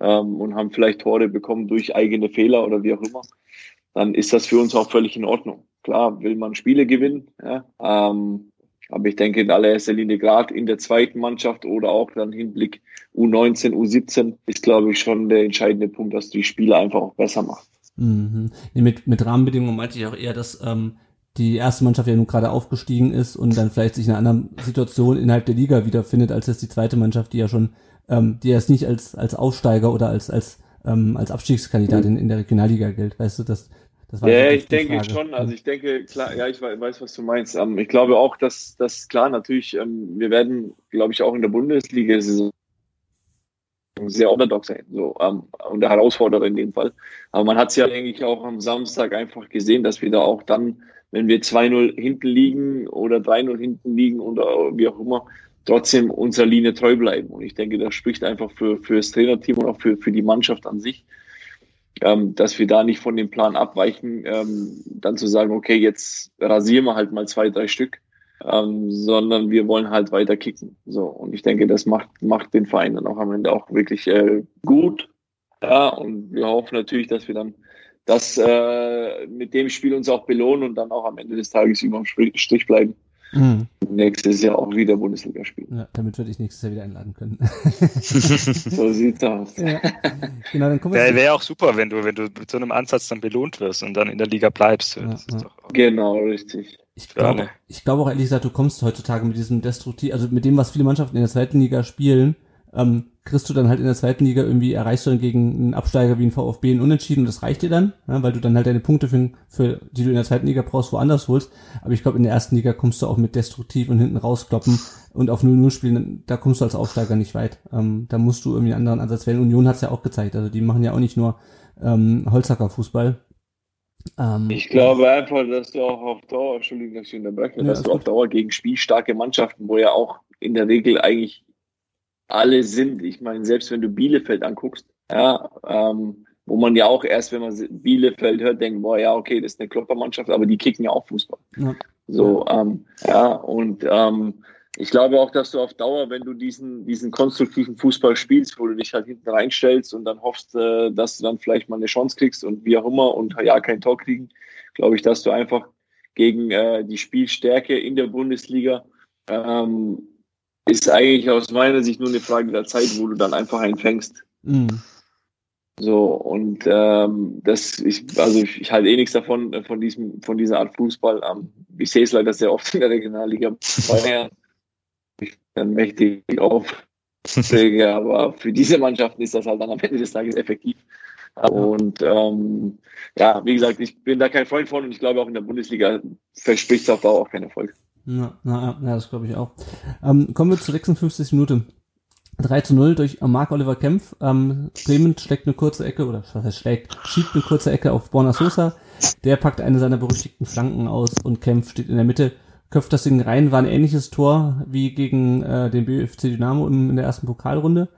ähm, und haben vielleicht Tore bekommen durch eigene Fehler oder wie auch immer, dann ist das für uns auch völlig in Ordnung. Klar will man Spiele gewinnen, ja, ähm, aber ich denke in allererster Linie gerade in der zweiten Mannschaft oder auch dann Hinblick U19, U17 ist, glaube ich, schon der entscheidende Punkt, dass du die Spiele einfach auch besser machst. Mhm. Nee, mit, mit Rahmenbedingungen meinte ich auch eher, dass ähm, die erste Mannschaft ja nun gerade aufgestiegen ist und dann vielleicht sich in einer anderen Situation innerhalb der Liga wiederfindet, als jetzt die zweite Mannschaft, die ja schon, ähm, die jetzt nicht als, als Aufsteiger oder als, als, ähm, als Abstiegskandidat in, in der Regionalliga gilt. Weißt du, das, das war ja, ich denke Frage. schon. Also ich denke, klar, ja, ich weiß, was du meinst. Ähm, ich glaube auch, dass das klar natürlich, ähm, wir werden, glaube ich, auch in der Bundesliga sehr underdog sein, so ähm, und der Herausforderer in dem Fall. Aber man hat es ja eigentlich auch am Samstag einfach gesehen, dass wir da auch dann, wenn wir 2-0 hinten liegen oder 3-0 hinten liegen oder wie auch immer, trotzdem unserer Linie treu bleiben. Und ich denke, das spricht einfach für, für das Trainerteam und auch für, für die Mannschaft an sich, ähm, dass wir da nicht von dem Plan abweichen, ähm, dann zu sagen, okay, jetzt rasieren wir halt mal zwei, drei Stück ähm, sondern wir wollen halt weiter kicken. So und ich denke, das macht macht den Verein dann auch am Ende auch wirklich äh, gut. Ja und wir hoffen natürlich, dass wir dann das äh, mit dem Spiel uns auch belohnen und dann auch am Ende des Tages über dem Strich bleiben. Mhm. Nächstes Jahr auch wieder Bundesliga spielen. Ja, damit würde ich nächstes Jahr wieder einladen können. so sieht's aus. Ja. Genau, dann Wäre wär auch super, wenn du, wenn du mit so einem Ansatz dann belohnt wirst und dann in der Liga bleibst. Ja, ja. Genau, richtig. Ich glaube, ich glaube auch ehrlich gesagt, du kommst heutzutage mit diesem Destruktiv, also mit dem, was viele Mannschaften in der zweiten Liga spielen, ähm, kriegst du dann halt in der zweiten Liga irgendwie, erreichst du dann gegen einen Absteiger wie ein VfB einen Unentschieden und das reicht dir dann, ja, weil du dann halt deine Punkte, für, für, die du in der zweiten Liga brauchst, woanders holst. Aber ich glaube, in der ersten Liga kommst du auch mit Destruktiv und hinten rauskloppen und auf 0-0 spielen, da kommst du als Aufsteiger nicht weit. Ähm, da musst du irgendwie einen anderen Ansatz wählen. Union hat's ja auch gezeigt, also die machen ja auch nicht nur ähm, Holzhacker-Fußball, ähm, ich glaube einfach, dass du auch auf Dauer, Entschuldigung, dass ich unterbreche, ja, dass du auf Dauer gegen spielstarke Mannschaften, wo ja auch in der Regel eigentlich alle sind. Ich meine, selbst wenn du Bielefeld anguckst, ja, ähm, wo man ja auch erst, wenn man Bielefeld hört, denkt, boah, ja, okay, das ist eine Kloppermannschaft, aber die kicken ja auch Fußball. Ja. So, ähm, ja, und ähm, ich glaube auch, dass du auf Dauer, wenn du diesen, diesen konstruktiven Fußball spielst, wo du dich halt hinten reinstellst und dann hoffst, äh, dass du dann vielleicht mal eine Chance kriegst und wie auch immer und ja, kein Tor kriegen, glaube ich, dass du einfach gegen äh, die Spielstärke in der Bundesliga ähm, ist eigentlich aus meiner Sicht nur eine Frage der Zeit, wo du dann einfach einen fängst. Mhm. So, und ähm, das, ich, also ich, ich halte eh nichts davon, äh, von diesem, von dieser Art Fußball. Ähm, ich sehe es leider sehr oft in der Regionalliga Bayern dann mächtig Aufträge, aber für diese Mannschaften ist das halt dann am Ende des Tages effektiv. Und ähm, ja, wie gesagt, ich bin da kein Freund von und ich glaube auch in der Bundesliga verspricht es auf Dauer auch keinen Erfolg. Ja, na, ja, das glaube ich auch. Ähm, kommen wir zur 56. Minute. 3 zu 0 durch Marc Oliver Kempf. Ähm, Bremen schlägt eine kurze Ecke, oder was schlägt, schiebt eine kurze Ecke auf Borna Sosa. Der packt eine seiner berüchtigten Flanken aus und Kempf steht in der Mitte köpft das Ding rein, war ein ähnliches Tor wie gegen äh, den BFC Dynamo in, in der ersten Pokalrunde.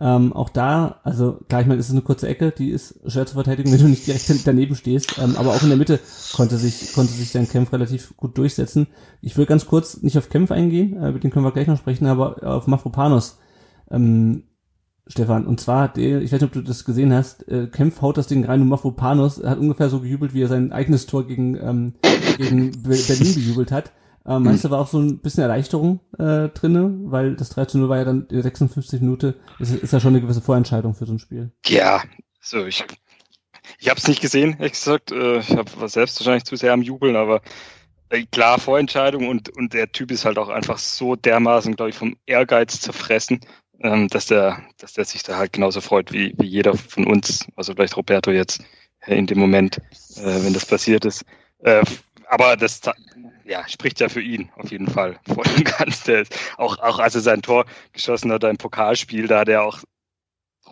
Ähm, auch da, also klar, ich meine, es ist eine kurze Ecke, die ist schwer zu verteidigen, wenn du nicht direkt daneben stehst. Ähm, aber auch in der Mitte konnte sich, konnte sich dein Kämpf relativ gut durchsetzen. Ich will ganz kurz nicht auf Kämpf eingehen, äh, mit dem können wir gleich noch sprechen, aber auf Mafropanos. Ähm, Stefan, und zwar, der, ich weiß nicht, ob du das gesehen hast, äh, Kempf haut das Ding rein und Mafropanos hat ungefähr so gejubelt, wie er sein eigenes Tor gegen, ähm, gegen Berlin gejubelt hat. Ähm, meinst du, war auch so ein bisschen Erleichterung äh, drinne, weil das 3 zu 0 war ja dann in 56 Minute, ist, ist ja schon eine gewisse Vorentscheidung für so ein Spiel. Ja, so ich, ich habe es nicht gesehen, ehrlich gesagt. Äh, ich hab, war selbst wahrscheinlich zu sehr am Jubeln, aber äh, klar, Vorentscheidung und, und der Typ ist halt auch einfach so dermaßen, glaube ich, vom Ehrgeiz zerfressen, ähm, dass der, dass der sich da halt genauso freut wie, wie jeder von uns, also vielleicht Roberto jetzt äh, in dem Moment, äh, wenn das passiert ist. Äh, aber das ja, spricht ja für ihn auf jeden Fall voll und ganz. Der ist auch, auch als er sein Tor geschossen hat, ein Pokalspiel, da hat er auch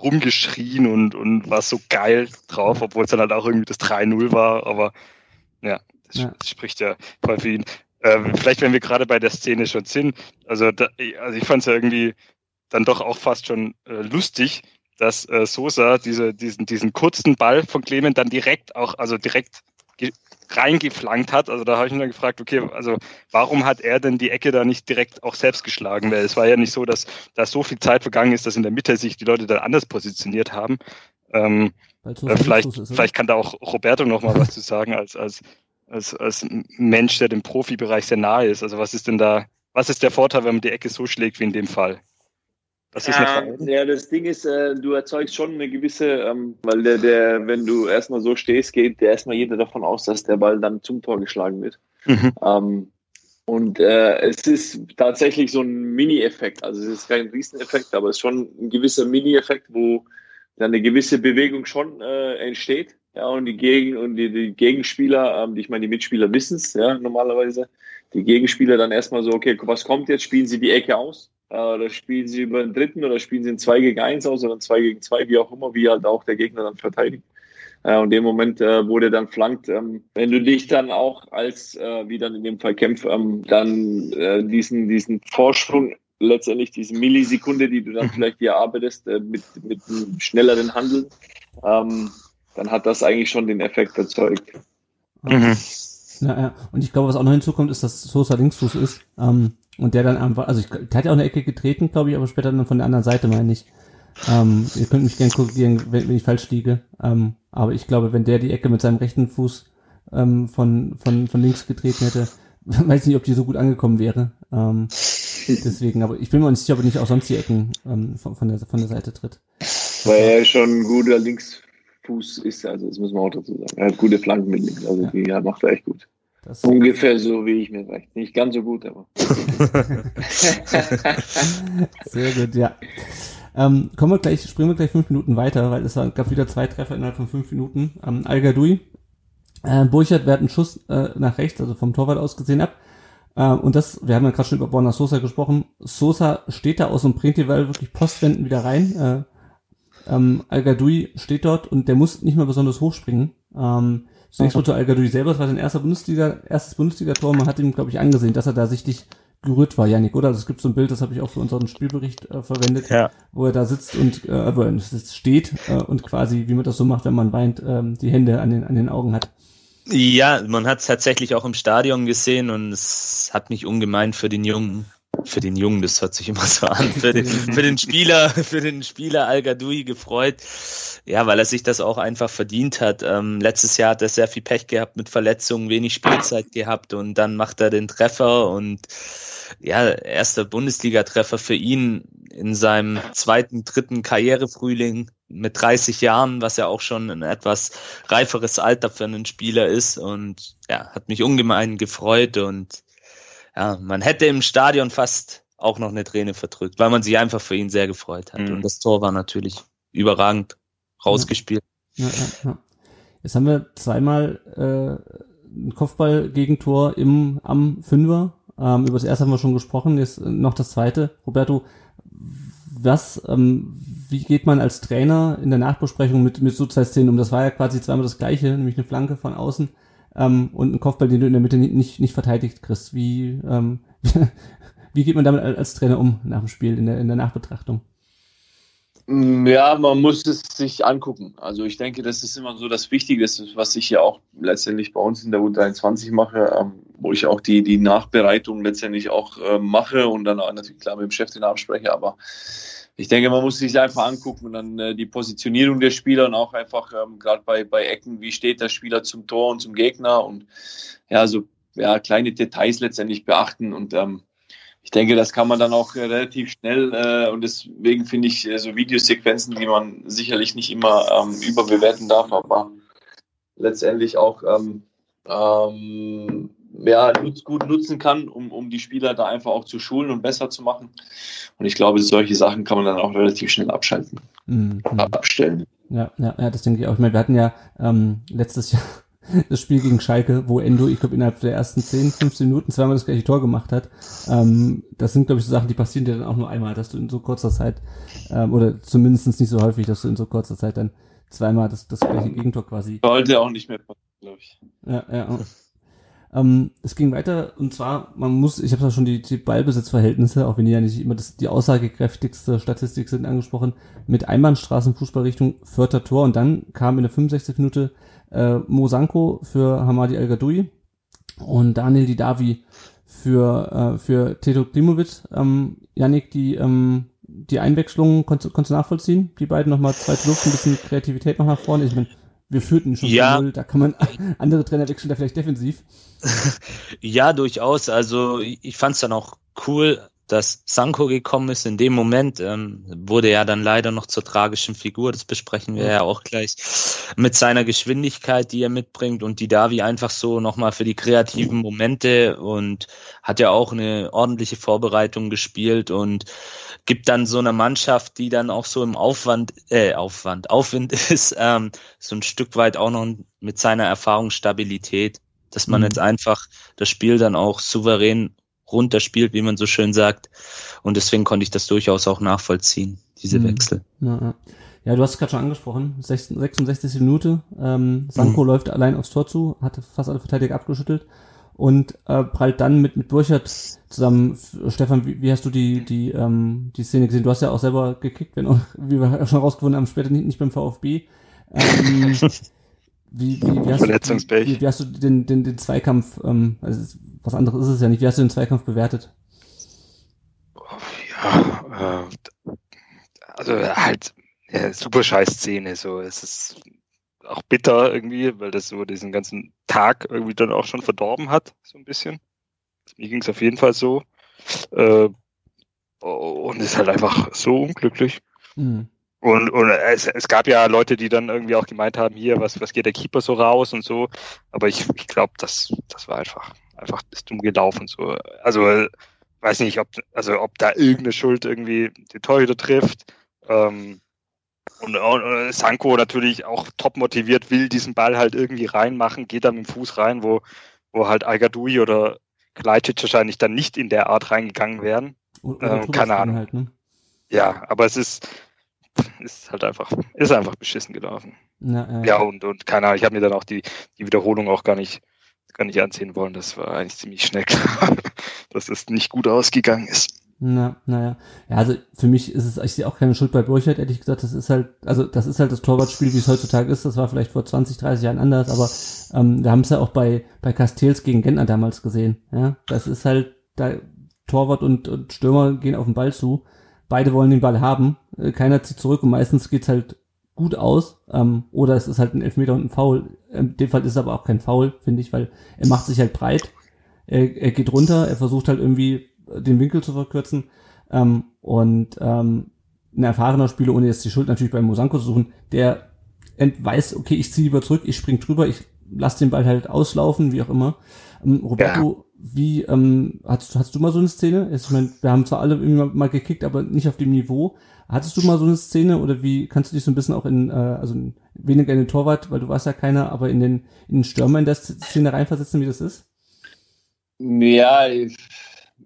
rumgeschrien und, und war so geil drauf, obwohl es dann halt auch irgendwie das 3-0 war. Aber ja das, ja. spricht ja voll für ihn. äh, vielleicht, wenn wir gerade bei der Szene schon sind, also, da, also ich fand es ja irgendwie dann doch auch fast schon äh, lustig, dass äh, Sosa diese, diesen, diesen kurzen Ball von Clement dann direkt auch, also direkt reingeflankt hat. Also da habe ich mich dann gefragt, okay, also warum hat er denn die Ecke da nicht direkt auch selbst geschlagen? Weil es war ja nicht so, dass da so viel Zeit vergangen ist, dass in der Mitte sich die Leute dann anders positioniert haben. Ähm, äh, vielleicht, ist, vielleicht kann da auch Roberto noch mal was zu sagen als, als, als, als Mensch, der dem Profibereich sehr nahe ist. Also was ist denn da, was ist der Vorteil, wenn man die Ecke so schlägt wie in dem Fall? Das ist ja, ja, das Ding ist, äh, du erzeugst schon eine gewisse, ähm, weil der, der, wenn du erstmal so stehst, geht der erstmal jeder davon aus, dass der Ball dann zum Tor geschlagen wird. Mhm. Ähm, und äh, es ist tatsächlich so ein Mini-Effekt. Also es ist kein Rieseneffekt, aber es ist schon ein gewisser Mini-Effekt, wo dann eine gewisse Bewegung schon äh, entsteht. Ja, und die Gegen und die, die Gegenspieler, ähm, ich meine, die Mitspieler wissen es, ja, normalerweise. Die Gegenspieler dann erstmal so, okay, was kommt jetzt? Spielen sie die Ecke aus? Äh, oder spielen sie über den dritten oder spielen sie ein 2 gegen 1 aus oder ein 2 gegen 2, wie auch immer, wie halt auch der Gegner dann verteidigt. Äh, und dem Moment, äh, wo der dann flankt, ähm, wenn du dich dann auch als, äh, wie dann in dem Fall Kämpf, ähm, dann äh, diesen, diesen Vorsprung letztendlich diese Millisekunde, die du dann vielleicht dir arbeitest, äh, mit, mit einem schnelleren Handeln, ähm, dann hat das eigentlich schon den Effekt erzeugt. Mhm. Ja, ja. Und ich glaube, was auch noch hinzukommt, ist, dass Sosa Linksfuß ist. Ähm, und der dann einfach, also ich, der hat ja auch eine Ecke getreten, glaube ich, aber später dann von der anderen Seite, meine ich. Ähm, ihr könnt mich gerne korrigieren, wenn, wenn ich falsch liege. Ähm, aber ich glaube, wenn der die Ecke mit seinem rechten Fuß ähm, von, von, von links getreten hätte, weiß nicht, ob die so gut angekommen wäre. Ähm, deswegen, aber ich bin mir nicht sicher, ob er nicht auch sonst die Ecken ähm, von, von, der, von der Seite tritt. Weil er schon ein guter Linksfuß ist, also das muss man auch dazu sagen. Er hat gute Flanken mit links, also ja. die macht er echt gut. Das Ungefähr so, wie ich mir recht. Nicht ganz so gut, aber. Sehr gut, ja. Ähm, kommen wir gleich, springen wir gleich fünf Minuten weiter, weil es gab wieder zwei Treffer innerhalb von fünf Minuten. Ähm, Al-Gadoui, äh, Burchard wehrt einen Schuss äh, nach rechts, also vom Torwart aus gesehen ab. Äh, und das, wir haben ja gerade schon über Borna Sosa gesprochen. Sosa steht da aus dem Printival wirklich postwenden wieder rein. Äh, ähm, Al-Gadoui steht dort und der muss nicht mehr besonders hochspringen. Ähm, Zunächst zu Al-Gadoui selber, das war sein erster Bundesliga, erstes Bundesliga-Tor. Man hat ihm, glaube ich, angesehen, dass er da sichtlich gerührt war, Janik, oder? Also es gibt so ein Bild, das habe ich auch für unseren Spielbericht äh, verwendet, ja. wo er da sitzt und äh, wo er steht äh, und quasi, wie man das so macht, wenn man weint, ähm, die Hände an den, an den Augen hat. Ja, man hat es tatsächlich auch im Stadion gesehen und es hat mich ungemein für den Jungen für den Jungen, das hört sich immer so an, für den, für den Spieler, für den Spieler Al Gadoui gefreut. Ja, weil er sich das auch einfach verdient hat. Ähm, letztes Jahr hat er sehr viel Pech gehabt mit Verletzungen, wenig Spielzeit gehabt und dann macht er den Treffer und ja, erster Bundesliga-Treffer für ihn in seinem zweiten, dritten Karrierefrühling mit 30 Jahren, was ja auch schon ein etwas reiferes Alter für einen Spieler ist und ja, hat mich ungemein gefreut und ja, man hätte im Stadion fast auch noch eine Träne verdrückt, weil man sich einfach für ihn sehr gefreut hat. Mhm. Und das Tor war natürlich überragend rausgespielt. Ja, ja, ja. Jetzt haben wir zweimal äh, ein Kopfball-Gegentor im am Fünfer. Ähm, über das erste haben wir schon gesprochen, jetzt noch das zweite. Roberto, was, ähm, wie geht man als Trainer in der Nachbesprechung mit, mit so zwei Szenen um? Das war ja quasi zweimal das gleiche, nämlich eine Flanke von außen ähm, und einen Kopfball, den du in der Mitte nicht, nicht verteidigt kriegst. Wie, ähm, wie geht man damit als Trainer um nach dem Spiel in der, in der Nachbetrachtung? Mm, ja, man muss es sich angucken. Also ich denke, das ist immer so das Wichtige, was ich ja auch letztendlich bei uns in der U23 mache, ähm, wo ich auch die, die Nachbereitung letztendlich auch äh, mache und dann natürlich klar mit dem Chef den abspreche, aber ich denke, man muss sich einfach angucken und dann äh, die Positionierung der Spieler und auch einfach ähm, gerade bei, bei Ecken, wie steht der Spieler zum Tor und zum Gegner und ja, so ja, kleine Details letztendlich beachten und ähm, ich denke, das kann man dann auch äh, relativ schnell äh, und deswegen finde ich äh, so Videosequenzen, die man sicherlich nicht immer ähm, überbewerten darf, aber letztendlich auch ähm, ähm, ja, gut nutzen kann, um, um die Spieler da einfach auch zu schulen und besser zu machen. Und ich glaube, solche Sachen kann man dann auch relativ schnell abschalten, mhm. abstellen. Ja, ja, ja, das denke ich auch. Ich meine, wir hatten ja ähm, letztes Jahr das Spiel gegen Schalke, wo Endo, ich glaube, innerhalb der ersten 10, 15 Minuten zweimal das gleiche Tor gemacht hat. Ähm, das sind, glaube ich, so Sachen, die passieren dir dann auch nur einmal, dass du in so kurzer Zeit, ähm, oder zumindest nicht so häufig, dass du in so kurzer Zeit dann zweimal das, das gleiche Gegentor quasi. Sollte auch nicht mehr passieren, glaube ich. Ja, ja. Ähm, es ging weiter und zwar, man muss, ich habe ja schon die, die Ballbesitzverhältnisse, auch wenn die ja nicht immer das, die aussagekräftigste Statistik sind, angesprochen, mit Einbahnstraßen Fußball Richtung vierter Tor und dann kam in der 65. Minute äh, Mo Sanko für Hamadi El Gadoui und Daniel Didavi für, äh, für Teto Klimovic. Ähm, Yannick, die, ähm, die Einwechslung konntest, konntest du nachvollziehen? Die beiden nochmal zweite Luft, ein bisschen Kreativität noch nach vorne. Ich meine, wir führten schon ja. null, da kann man andere Trainer wechseln, da vielleicht defensiv. ja, durchaus. Also ich fand es dann auch cool, dass Sanko gekommen ist. In dem Moment ähm, wurde er dann leider noch zur tragischen Figur, das besprechen wir ja auch gleich, mit seiner Geschwindigkeit, die er mitbringt und die Davi einfach so nochmal für die kreativen Momente und hat ja auch eine ordentliche Vorbereitung gespielt und gibt dann so eine Mannschaft, die dann auch so im Aufwand, äh, Aufwand, Aufwind ist, ähm, so ein Stück weit auch noch mit seiner Erfahrung Stabilität, dass man mhm. jetzt einfach das Spiel dann auch souverän runterspielt, wie man so schön sagt. Und deswegen konnte ich das durchaus auch nachvollziehen, diese mhm. Wechsel. Ja, ja. ja, du hast es gerade schon angesprochen, 66. Minute, ähm, Sanko mhm. läuft allein aufs Tor zu, hatte fast alle Verteidiger abgeschüttelt und äh, prallt dann mit, mit Burchert zusammen. Stefan, wie, wie hast du die, die, ähm, die Szene gesehen? Du hast ja auch selber gekickt, wenn auch, wie wir schon rausgefunden haben, später nicht, nicht beim VfB. Ähm, wie, wie, wie, hast du, wie, wie hast du den, den, den Zweikampf, ähm, also was anderes ist es ja nicht, wie hast du den Zweikampf bewertet? Ja, äh, also halt ja, super scheiß Szene, so es ist auch bitter irgendwie, weil das so diesen ganzen Tag irgendwie dann auch schon verdorben hat, so ein bisschen. Mir ging es auf jeden Fall so. Äh, und ist halt einfach so unglücklich. Mhm. Und, und es, es gab ja Leute, die dann irgendwie auch gemeint haben, hier, was, was geht der Keeper so raus und so. Aber ich, ich glaube, das, das war einfach, einfach ist dumm gelaufen. So. Also weiß nicht, ob, also ob da irgendeine Schuld irgendwie die Torhüter trifft. Ähm, und, und Sanko natürlich auch top motiviert, will diesen Ball halt irgendwie reinmachen, geht dann mit dem Fuß rein, wo, wo halt Algadui oder Kleicic wahrscheinlich dann nicht in der Art reingegangen wären. Ähm, keine Ahnung. Halt, ne? Ja, aber es ist, ist halt einfach, ist einfach beschissen gelaufen. Na, äh, ja, und, und keine Ahnung, ich habe mir dann auch die, die Wiederholung auch gar nicht, gar nicht ansehen wollen. Das war eigentlich ziemlich schnell klar, dass es nicht gut ausgegangen ist. Na, naja. Ja, also für mich ist es, ich sehe auch keine Schuld bei Burchard, ehrlich gesagt. Das ist halt, also das ist halt das Torwartspiel, wie es heutzutage ist. Das war vielleicht vor 20, 30 Jahren anders, aber ähm, wir haben es ja auch bei, bei Castells gegen Gentner damals gesehen. Ja, das ist halt, da Torwart und, und Stürmer gehen auf den Ball zu. Beide wollen den Ball haben. Äh, keiner zieht zurück und meistens geht's halt gut aus. Ähm, oder es ist halt ein Elfmeter und ein Foul. In dem Fall ist es aber auch kein Foul, finde ich, weil er macht sich halt breit. Er, er geht runter, er versucht halt irgendwie den Winkel zu verkürzen. Ähm, und ähm, ein erfahrener Spieler, ohne jetzt die Schuld natürlich bei Mosanko zu suchen, der weiß, okay, ich ziehe lieber zurück, ich spring drüber, ich lass den Ball halt auslaufen, wie auch immer. Ähm, Roberto, ja. wie ähm, hast, hast du mal so eine Szene? Ich meine, wir haben zwar alle irgendwie mal, mal gekickt, aber nicht auf dem Niveau. Hattest du mal so eine Szene oder wie kannst du dich so ein bisschen auch in, äh, also weniger in den Torwart, weil du warst ja keiner, aber in den, in den Stürmer in der Szene reinversetzen, wie das ist? Ja, ich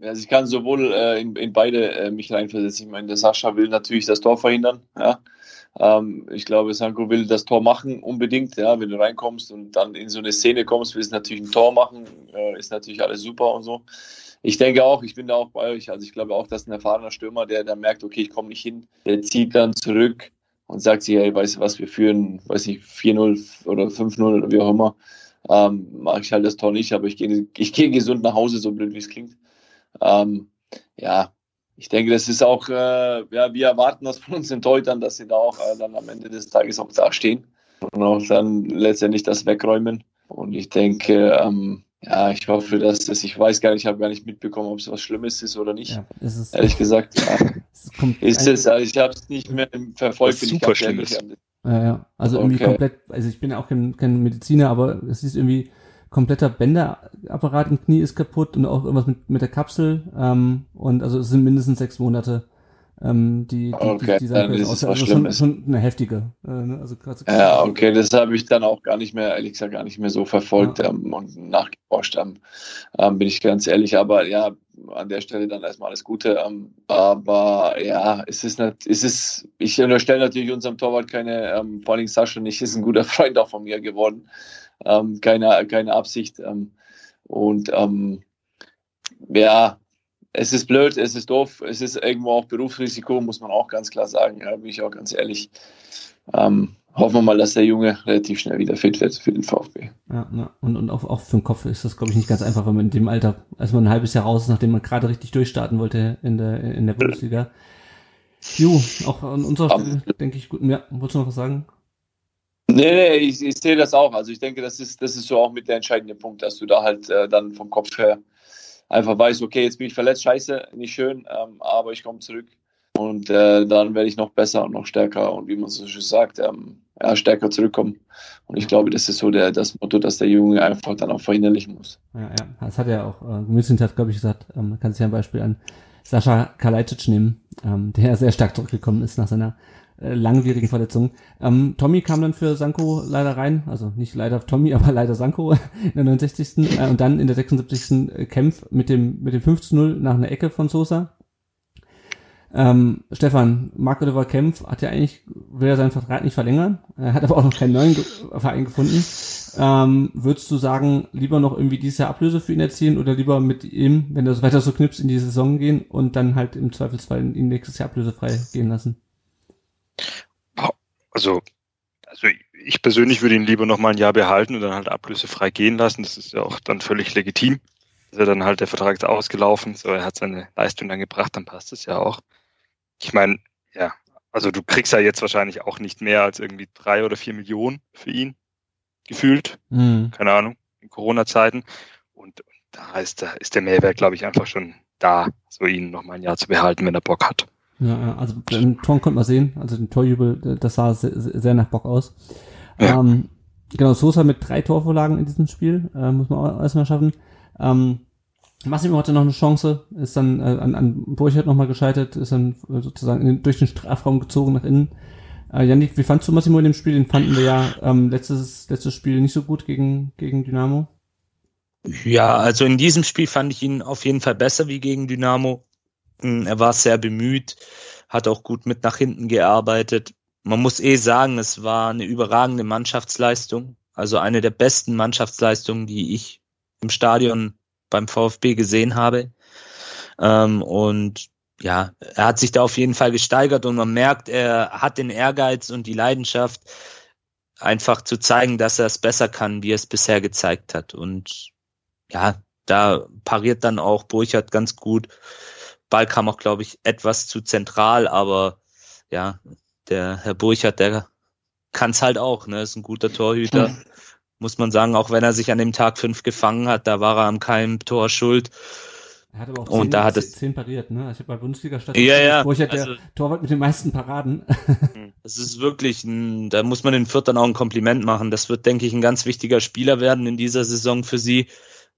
also ich kann sowohl äh, in, in beide äh, mich reinversetzen. Ich meine, der Sascha will natürlich das Tor verhindern. Ja. Ähm, ich glaube, Sanko will das Tor machen unbedingt. Ja, wenn du reinkommst und dann in so eine Szene kommst, willst du natürlich ein Tor machen, äh, ist natürlich alles super und so. Ich denke auch, ich bin da auch bei euch. Also ich glaube auch, dass ein erfahrener Stürmer, der dann merkt, okay, ich komme nicht hin, der zieht dann zurück und sagt sich, hey, weißt du was, wir führen, weiß nicht, 4-0 oder 5-0 oder wie auch immer. Ähm, mache ich halt das Tor nicht, aber ich gehe ich geh gesund nach Hause, so blöd wie es klingt. Ähm, ja, ich denke, das ist auch, äh, ja, wir erwarten das von uns in Teutern, dass sie da auch äh, dann am Ende des Tages auch da stehen und auch dann letztendlich das wegräumen. Und ich denke, ähm, ja, ich hoffe, dass das, ich weiß gar nicht, ich habe gar nicht mitbekommen, ob es was Schlimmes ist oder nicht. Ja, ist es, Ehrlich gesagt, ja. es ist es, also ich habe es nicht mehr verfolgt. Super schlimm. Ja, ja, also okay. irgendwie komplett, also ich bin ja auch kein, kein Mediziner, aber es ist irgendwie kompletter Bänderapparat im Knie ist kaputt und auch irgendwas mit, mit der Kapsel. Ähm, und also es sind mindestens sechs Monate, ähm, die, die, okay, die, die dann ist es also schon, schon eine heftige. Äh, ne? also grad, ja, okay, das habe ich dann auch gar nicht mehr, ehrlich gesagt, gar nicht mehr so verfolgt ja. ähm, und nachgeforscht. Ähm, ähm, bin ich ganz ehrlich. Aber ja, an der Stelle dann erstmal alles Gute. Ähm, aber ja, es ist nicht, es ist, ich unterstelle natürlich unserem Torwart keine, ähm, vor allem Sascha nicht, ist ein guter Freund auch von mir geworden ähm, keine, keine Absicht. Ähm, Und ähm, ja, es ist blöd, es ist doof, es ist irgendwo auch Berufsrisiko, muss man auch ganz klar sagen. Ja, bin ich auch ganz ehrlich. Ähm, hoffen wir mal, dass der Junge relativ schnell wieder fit wird für den VfB. Ja, ja. Und, und auch, auch für den Kopf ist das, glaube ich, nicht ganz einfach, wenn man in dem Alter, als man ein halbes Jahr raus ist, nachdem man gerade richtig durchstarten wollte in der, in der Bundesliga. Jo, auch an unserer Stelle, denke ich, gut. Ja, wolltest du noch was sagen? Nee, nee, ich, ich sehe das auch. Also ich denke, das ist, das ist so auch mit der entscheidende Punkt, dass du da halt äh, dann vom Kopf her einfach weißt, okay, jetzt bin ich verletzt, scheiße, nicht schön, ähm, aber ich komme zurück und äh, dann werde ich noch besser und noch stärker und wie man so schön sagt, ähm, ja, stärker zurückkommen. Und ich glaube, das ist so der, das Motto, dass der Junge einfach dann auch verinnerlichen muss. Ja, ja, das hat er auch, äh, hat, glaube ich, gesagt, ähm, man kann sich ja ein Beispiel an Sascha Kalajdzic nehmen, ähm, der sehr stark zurückgekommen ist nach seiner äh, langwierigen Verletzung. Ähm, Tommy kam dann für Sanko leider rein, also nicht leider Tommy, aber leider Sanko in der 69. Äh, und dann in der 76. Äh, Kämpf mit dem, mit dem 5-0 nach einer Ecke von Sosa. Ähm, Stefan, Marc Oliver Kempf hat ja eigentlich, will er seinen Vertrag nicht verlängern, er hat aber auch noch keinen neuen Verein gefunden. Ähm, würdest du sagen, lieber noch irgendwie dieses Jahr Ablöse für ihn erzielen oder lieber mit ihm, wenn er weiter so knipst, in die Saison gehen und dann halt im Zweifelsfall ihn nächstes Jahr ablösefrei gehen lassen? Also, also ich persönlich würde ihn lieber noch mal ein Jahr behalten und dann halt ablösefrei gehen lassen. Das ist ja auch dann völlig legitim. Ist ja dann halt der Vertrag ist ausgelaufen, so er hat seine Leistung dann gebracht, dann passt es ja auch. Ich meine, ja, also du kriegst ja jetzt wahrscheinlich auch nicht mehr als irgendwie drei oder vier Millionen für ihn gefühlt. Mhm. Keine Ahnung, in Corona-Zeiten. Und da ist, da ist der Mehrwert, glaube ich, einfach schon da, so ihn noch mal ein Jahr zu behalten, wenn er Bock hat. Ja, also den Tor konnte man sehen, also den Torjubel, das sah sehr, sehr nach Bock aus. Ja. Ähm, genau, Sosa mit drei Torvorlagen in diesem Spiel, äh, muss man auch erstmal schaffen. Ähm, Massimo hatte noch eine Chance, ist dann äh, an, an Burchard nochmal gescheitert, ist dann äh, sozusagen in, durch den Strafraum gezogen nach innen. Äh, Janik, wie fandst du Massimo in dem Spiel? Den fanden wir ja ähm, letztes, letztes Spiel nicht so gut gegen, gegen Dynamo. Ja, also in diesem Spiel fand ich ihn auf jeden Fall besser wie gegen Dynamo. Er war sehr bemüht, hat auch gut mit nach hinten gearbeitet. Man muss eh sagen, es war eine überragende Mannschaftsleistung. Also eine der besten Mannschaftsleistungen, die ich im Stadion beim VfB gesehen habe. Ähm, und ja, er hat sich da auf jeden Fall gesteigert und man merkt, er hat den Ehrgeiz und die Leidenschaft, einfach zu zeigen, dass er es besser kann, wie er es bisher gezeigt hat. Und ja, da pariert dann auch Burchard ganz gut. Ball kam auch, glaube ich, etwas zu zentral, aber ja, der Herr Burchard, der kann es halt auch, ne, ist ein guter Torhüter. Muss man sagen, auch wenn er sich an dem Tag fünf gefangen hat, da war er am keinem Tor schuld. Er hat aber auch zehn, und da hat es zehn pariert, ne? Ich habe bei Bundesliga statt ja, ja, Burchard also, der Torwart mit den meisten Paraden. Das ist wirklich, ein, da muss man den Viertern auch ein Kompliment machen. Das wird, denke ich, ein ganz wichtiger Spieler werden in dieser Saison für sie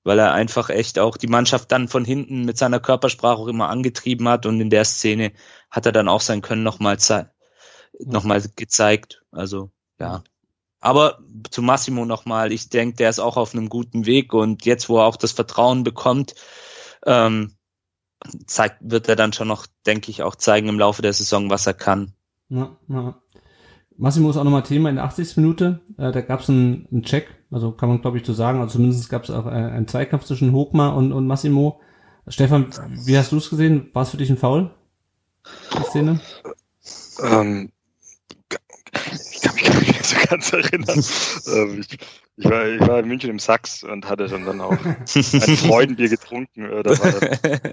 weil er einfach echt auch die Mannschaft dann von hinten mit seiner Körpersprache auch immer angetrieben hat und in der Szene hat er dann auch sein Können nochmal noch mal gezeigt. Also ja. Aber zu Massimo nochmal, ich denke, der ist auch auf einem guten Weg und jetzt, wo er auch das Vertrauen bekommt, ähm, zeigt, wird er dann schon noch, denke ich, auch zeigen im Laufe der Saison, was er kann. Ja, ja. Massimo ist auch nochmal Thema in der 80. Minute. Äh, da gab es einen, einen Check, also kann man glaube ich so sagen. Also zumindest gab es auch einen, Zweikampf zwischen Hochmar und, und Massimo. Stefan, wie hast du es gesehen? War es für dich ein Foul? Die Szene? Ähm, ich kann mich gar nicht so ganz erinnern. ähm, ich, ich, war, ich war in München im Sachs und hatte schon dann auch ein Freudenbier getrunken. Äh, da war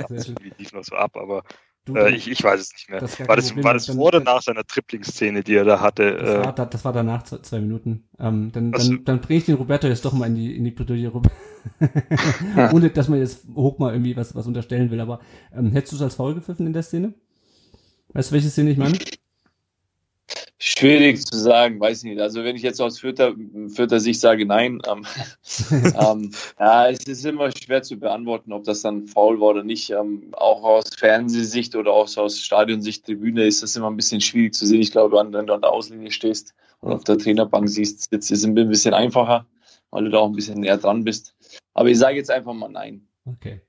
das, lief noch so ab, aber Du, äh, ich, ich weiß es nicht mehr. Das war das, war das vor oder nach seiner Tripling-Szene, die er da hatte? Das, äh, war, das war danach zwei, Minuten. Ähm, dann dann, dann, dann bringe ich den Roberto jetzt doch mal in die, in die Bredouille rum. Ohne, dass man jetzt hoch mal irgendwie was, was unterstellen will. Aber ähm, hättest du es als faul gepfiffen in der Szene? Weißt du, welche Szene ich meine? Schwierig zu sagen, weiß nicht. Also wenn ich jetzt aus Fürther, Fürther Sicht sage, nein, ähm, ähm, ja, es ist immer schwer zu beantworten, ob das dann faul war oder nicht. Ähm, auch aus Fernsehsicht oder auch aus Stadionsicht, Tribüne ist das immer ein bisschen schwierig zu sehen. Ich glaube, wenn du an der Auslinie stehst und auf der Trainerbank siehst, ist es ein bisschen einfacher, weil du da auch ein bisschen näher dran bist. Aber ich sage jetzt einfach mal nein. Okay.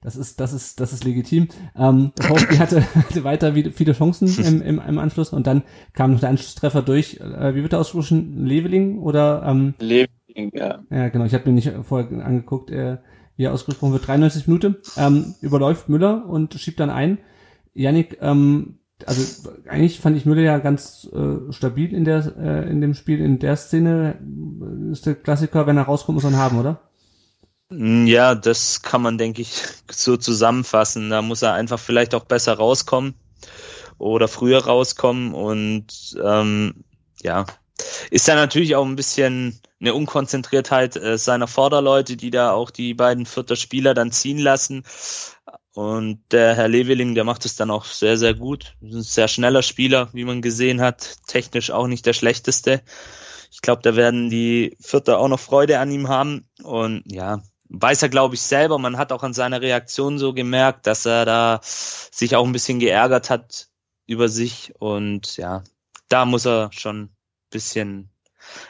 Das ist, das ist, das ist legitim. Ähm, der VfB hatte, hatte weiter viele Chancen im, im, im Anschluss und dann kam noch der Anschlusstreffer durch. Äh, wie wird der ausgesprochen? Leveling oder? Ähm, Leveling, ja. Ja, genau. Ich habe mir nicht vorher angeguckt, äh, wie er ausgesprochen wird. 93 Minuten. Ähm, überläuft Müller und schiebt dann ein. Yannick, ähm, also eigentlich fand ich Müller ja ganz äh, stabil in der äh, in dem Spiel, in der Szene. Ist der Klassiker, wenn er rauskommt, muss er ihn haben, oder? Mm, ja, das kann man, denke ich, so zusammenfassen. Da muss er einfach vielleicht auch besser rauskommen oder früher rauskommen und ähm, ja, ist da natürlich auch ein bisschen eine Unkonzentriertheit äh, seiner Vorderleute, die da auch die beiden vierter Spieler dann ziehen lassen. Und der Herr Leveling, der macht es dann auch sehr, sehr gut. Ein sehr schneller Spieler, wie man gesehen hat. Technisch auch nicht der schlechteste. Ich glaube, da werden die Vierter auch noch Freude an ihm haben. Und ja, weiß er, glaube ich, selber. Man hat auch an seiner Reaktion so gemerkt, dass er da sich auch ein bisschen geärgert hat über sich. Und ja, da muss er schon ein bisschen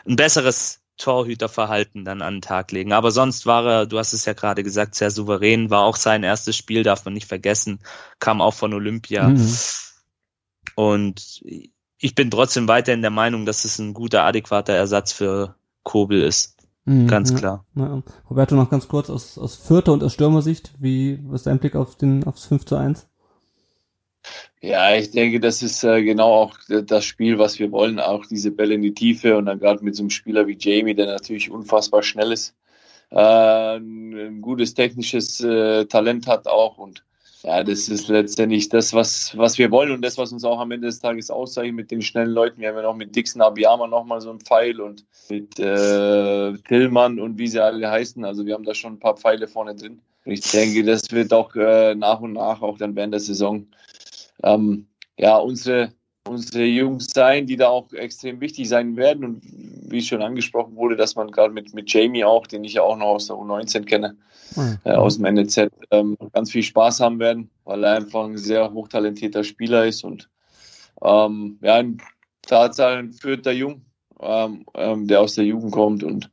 ein besseres Torhüterverhalten dann an den Tag legen. Aber sonst war er, du hast es ja gerade gesagt, sehr souverän, war auch sein erstes Spiel, darf man nicht vergessen, kam auch von Olympia. Mhm. Und ich bin trotzdem weiterhin der Meinung, dass es ein guter, adäquater Ersatz für Kobel ist. Mhm, ganz klar. Ja. Roberto, noch ganz kurz aus, aus Vierter und aus Stürmersicht, wie was ist dein Blick auf den aufs 5 zu 1? Ja, ich denke, das ist äh, genau auch das Spiel, was wir wollen, auch diese Bälle in die Tiefe und dann gerade mit so einem Spieler wie Jamie, der natürlich unfassbar schnell ist, äh, ein gutes technisches äh, Talent hat auch und ja, das ist letztendlich das, was, was wir wollen und das, was uns auch am Ende des Tages auszeichnet mit den schnellen Leuten. Wir haben ja noch mit Dixon Abiyama nochmal so einen Pfeil und mit äh, Tillmann und wie sie alle heißen. Also wir haben da schon ein paar Pfeile vorne drin. Und ich denke, das wird auch äh, nach und nach, auch dann während der Saison, ähm, ja, unsere, unsere Jungs sein, die da auch extrem wichtig sein werden. Und wie schon angesprochen wurde, dass man gerade mit, mit Jamie auch, den ich ja auch noch aus der U19 kenne, mhm. äh, aus dem NEZ, ähm, ganz viel Spaß haben werden, weil er einfach ein sehr hochtalentierter Spieler ist und ähm, ja, ein Tatsache ein vierter Jung, ähm, ähm, der aus der Jugend kommt und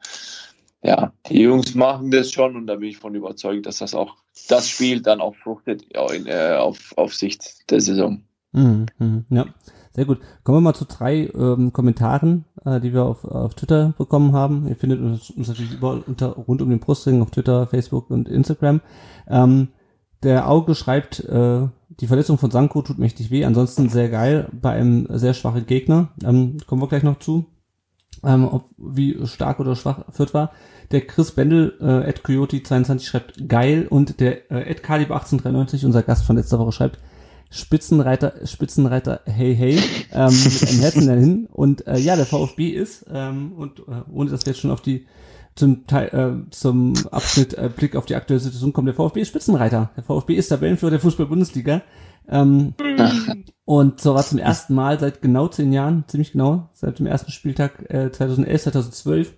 ja, die Jungs machen das schon und da bin ich von überzeugt, dass das auch das Spiel dann auch fruchtet ja, in, äh, auf, auf Sicht der Saison. Mhm, mh, ja, sehr gut. Kommen wir mal zu drei ähm, Kommentaren, äh, die wir auf, auf Twitter bekommen haben. Ihr findet uns, uns natürlich überall unter, rund um den Brustring auf Twitter, Facebook und Instagram. Ähm, der Auge schreibt, äh, die Verletzung von Sanko tut mächtig weh, ansonsten sehr geil bei einem sehr schwachen Gegner. Ähm, kommen wir gleich noch zu, ähm, ob, wie stark oder schwach Fürth war. Der Chris Bendel, äh, Ed Coyote 22 schreibt geil und der äh, Ed Caliber 1893, unser Gast von letzter Woche, schreibt Spitzenreiter, Spitzenreiter, hey, hey, ähm, mit einem Herzen dahin. Und äh, ja, der VfB ist, ähm, und äh, ohne dass wir jetzt schon auf die zum Teil, äh, zum Abschnitt äh, Blick auf die aktuelle Situation kommen, der VfB ist Spitzenreiter. Der VfB ist Tabellenführer der Fußball-Bundesliga. Ähm, und so war zum ersten Mal seit genau zehn Jahren, ziemlich genau, seit dem ersten Spieltag äh, 2011, 2012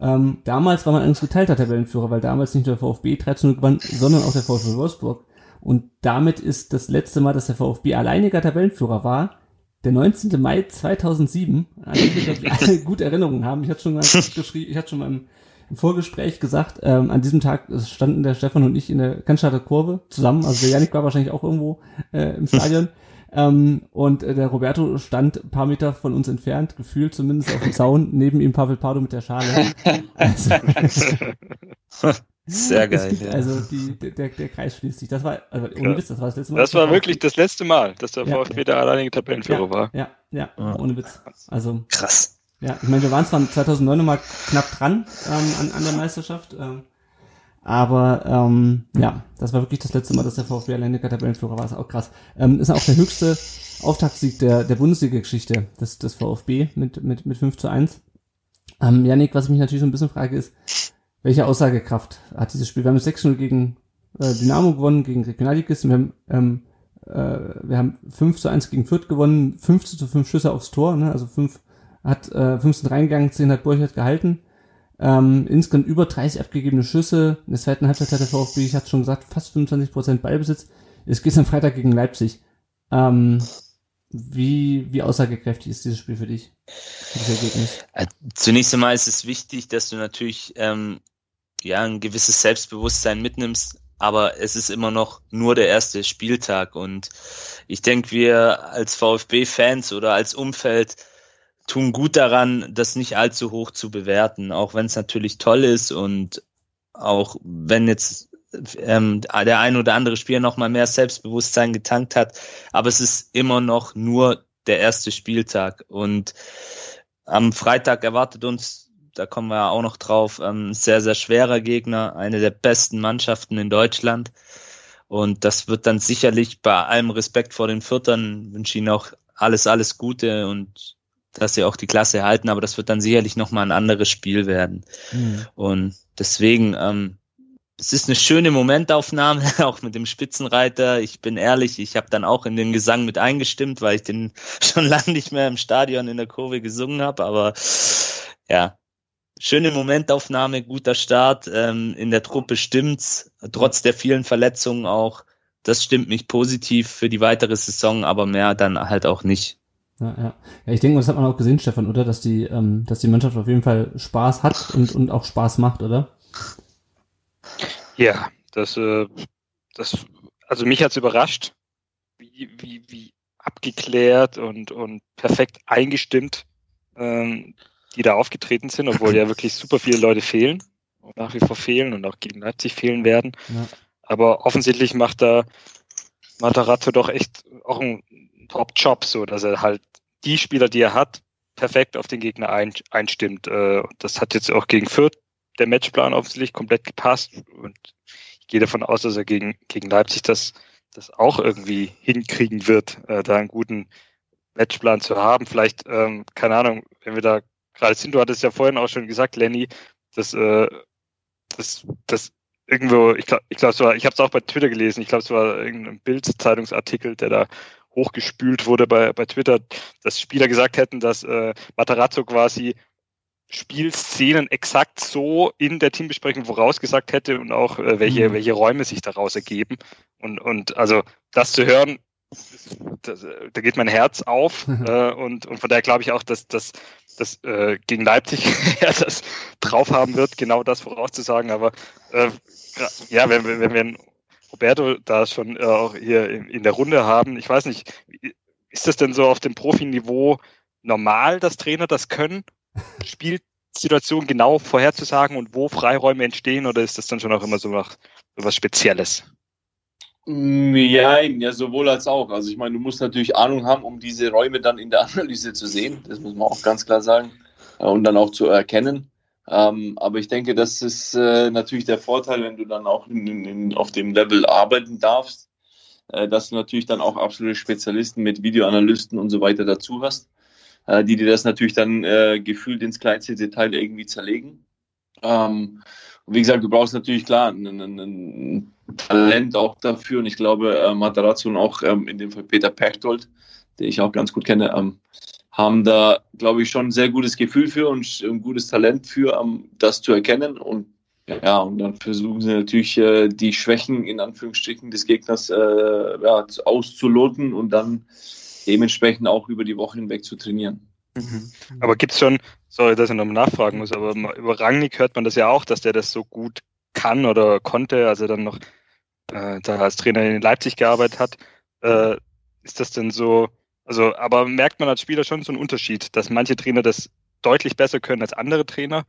ähm, damals war man eigentlich geteilter Tabellenführer, weil damals nicht nur der VfB 13 gewann, sondern auch der VfB Wolfsburg. Und damit ist das letzte Mal, dass der VfB alleiniger Tabellenführer war, der 19. Mai 2007, an dem wir, ich, alle gute Erinnerungen haben. Ich hatte schon mal geschrieben, ich hatte schon mal im, im Vorgespräch gesagt, ähm, an diesem Tag standen der Stefan und ich in der Cannstatter Kurve zusammen, also der Janik war wahrscheinlich auch irgendwo äh, im Stadion. Ähm, und äh, der Roberto stand ein paar Meter von uns entfernt, gefühlt zumindest auf dem Zaun, neben ihm Pavel Pardo mit der Schale. Also, Sehr geil. Gibt, ja. Also die, der, der Kreis schließt sich. Das war, also ohne Witz, das war das letzte Mal. Das war wirklich das letzte Mal, dass der ja, VfB der alleinige Tabellenführer ja, war. Ja, ja, ja, ohne Witz. Also krass. Ja, ich meine, wir waren zwar 2009 nochmal knapp dran ähm, an, an der Meisterschaft, ähm, aber ähm, ja, das war wirklich das letzte Mal, dass der VfB alleine Tabellenführer war. Das ist auch krass. Ähm, ist auch der höchste Auftaktsieg der, der Bundesliga-Geschichte des, des VfB mit, mit, mit 5 zu 1. Ähm, Janik, was ich mich natürlich so ein bisschen frage, ist, welche Aussagekraft hat dieses Spiel? Wir haben 6-0 gegen äh, Dynamo gewonnen, gegen Regionalligisten. Wir haben, ähm, äh, wir haben 5 zu 1 gegen Fürth gewonnen, 15 zu 5 Schüsse aufs Tor, ne? also 5 hat äh, 15 reingegangen, 10 hat Borchert gehalten. Ähm, insgesamt über 30 abgegebene Schüsse. In der zweiten Halbzeit hat der VfB, ich hatte schon gesagt, fast 25% Ballbesitz. Es geht am Freitag gegen Leipzig. Ähm, wie, wie aussagekräftig ist dieses Spiel für dich? Dieses Ergebnis? Äh, zunächst einmal ist es wichtig, dass du natürlich ähm, ja ein gewisses Selbstbewusstsein mitnimmst, aber es ist immer noch nur der erste Spieltag und ich denke, wir als VfB-Fans oder als Umfeld tun gut daran, das nicht allzu hoch zu bewerten, auch wenn es natürlich toll ist und auch wenn jetzt ähm, der ein oder andere Spieler noch mal mehr Selbstbewusstsein getankt hat, aber es ist immer noch nur der erste Spieltag und am Freitag erwartet uns, da kommen wir auch noch drauf, ein sehr, sehr schwerer Gegner, eine der besten Mannschaften in Deutschland. Und das wird dann sicherlich bei allem Respekt vor den Viertern, wünsche Ihnen auch alles, alles Gute und dass sie auch die Klasse halten, aber das wird dann sicherlich nochmal ein anderes Spiel werden. Mhm. Und deswegen, ähm, es ist eine schöne Momentaufnahme, auch mit dem Spitzenreiter. Ich bin ehrlich, ich habe dann auch in den Gesang mit eingestimmt, weil ich den schon lange nicht mehr im Stadion in der Kurve gesungen habe. Aber ja, schöne Momentaufnahme, guter Start. Ähm, in der Truppe stimmt's, trotz der vielen Verletzungen auch. Das stimmt mich positiv für die weitere Saison, aber mehr dann halt auch nicht. Ja, ja. ja ich denke, das hat man auch gesehen, Stefan, oder? Dass die, ähm, dass die Mannschaft auf jeden Fall Spaß hat und, und auch Spaß macht, oder? Ja, das, äh, das, also mich hat's überrascht, wie, wie, wie abgeklärt und, und perfekt eingestimmt ähm, die da aufgetreten sind, obwohl ja wirklich super viele Leute fehlen, nach wie vor fehlen und auch gegen Leipzig fehlen werden. Ja. Aber offensichtlich macht da Matarazzo doch echt auch einen Top-Job, so dass er halt die Spieler, die er hat, perfekt auf den Gegner ein, einstimmt. Äh, das hat jetzt auch gegen Fürth der Matchplan offensichtlich komplett gepasst und ich gehe davon aus, dass er gegen, gegen Leipzig das, das auch irgendwie hinkriegen wird, äh, da einen guten Matchplan zu haben. Vielleicht, ähm, keine Ahnung, wenn wir da gerade sind, du hattest ja vorhin auch schon gesagt, Lenny, dass, äh, dass, dass irgendwo, ich glaube, ich, glaub, es war, ich habe es auch bei Twitter gelesen, ich glaube, es war irgendein Bild-Zeitungsartikel, der da hochgespült wurde bei, bei Twitter, dass Spieler gesagt hätten, dass äh, Matarazzo quasi Spielszenen exakt so in der Teambesprechung vorausgesagt hätte und auch äh, welche, mhm. welche Räume sich daraus ergeben. Und, und also das zu hören, das, da geht mein Herz auf äh, und, und von daher glaube ich auch, dass, dass, dass äh, gegen Leipzig er das drauf haben wird, genau das vorauszusagen. Aber äh, ja, wenn, wenn wir Roberto da schon äh, auch hier in, in der Runde haben, ich weiß nicht, ist das denn so auf dem Profiniveau normal, dass Trainer das können? Spielsituation genau vorherzusagen und wo Freiräume entstehen oder ist das dann schon auch immer so was, so was Spezielles? Mm, ja, ja, sowohl als auch. Also ich meine, du musst natürlich Ahnung haben, um diese Räume dann in der Analyse zu sehen. Das muss man auch ganz klar sagen. Äh, und dann auch zu erkennen. Ähm, aber ich denke, das ist äh, natürlich der Vorteil, wenn du dann auch in, in, auf dem Level arbeiten darfst, äh, dass du natürlich dann auch absolute Spezialisten mit Videoanalysten und so weiter dazu hast, äh, die dir das natürlich dann äh, gefühlt ins kleinste Detail irgendwie zerlegen. Ähm, und wie gesagt, du brauchst natürlich klar ein, ein, ein Talent auch dafür. Und ich glaube, äh, Matarazzo und auch ähm, in dem Fall Peter Pechtold, den ich auch ganz gut kenne, ähm, haben da, glaube ich, schon ein sehr gutes Gefühl für und ein gutes Talent für, um, das zu erkennen. Und ja, und dann versuchen sie natürlich äh, die Schwächen in Anführungsstrichen des Gegners äh, ja, auszuloten und dann dementsprechend auch über die Woche hinweg zu trainieren. Mhm. Aber gibt es schon, sorry, dass ich nochmal nachfragen muss, aber über Rangnick hört man das ja auch, dass der das so gut kann oder konnte, als er dann noch äh, da als Trainer in Leipzig gearbeitet hat. Äh, ist das denn so, also, aber merkt man als Spieler schon so einen Unterschied, dass manche Trainer das deutlich besser können als andere Trainer?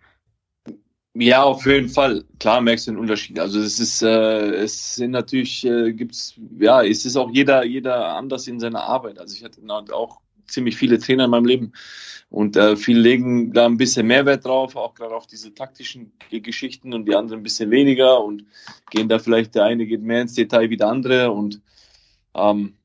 Ja, auf jeden Fall. Klar merkst du den Unterschied. Also es ist, äh, es sind natürlich, äh, gibt's, ja, es ist auch jeder, jeder anders in seiner Arbeit. Also ich hatte auch ziemlich viele Trainer in meinem Leben. Und äh, viele legen da ein bisschen Mehrwert drauf, auch gerade auf diese taktischen Geschichten und die anderen ein bisschen weniger und gehen da vielleicht, der eine geht mehr ins Detail wie der andere. Und ähm,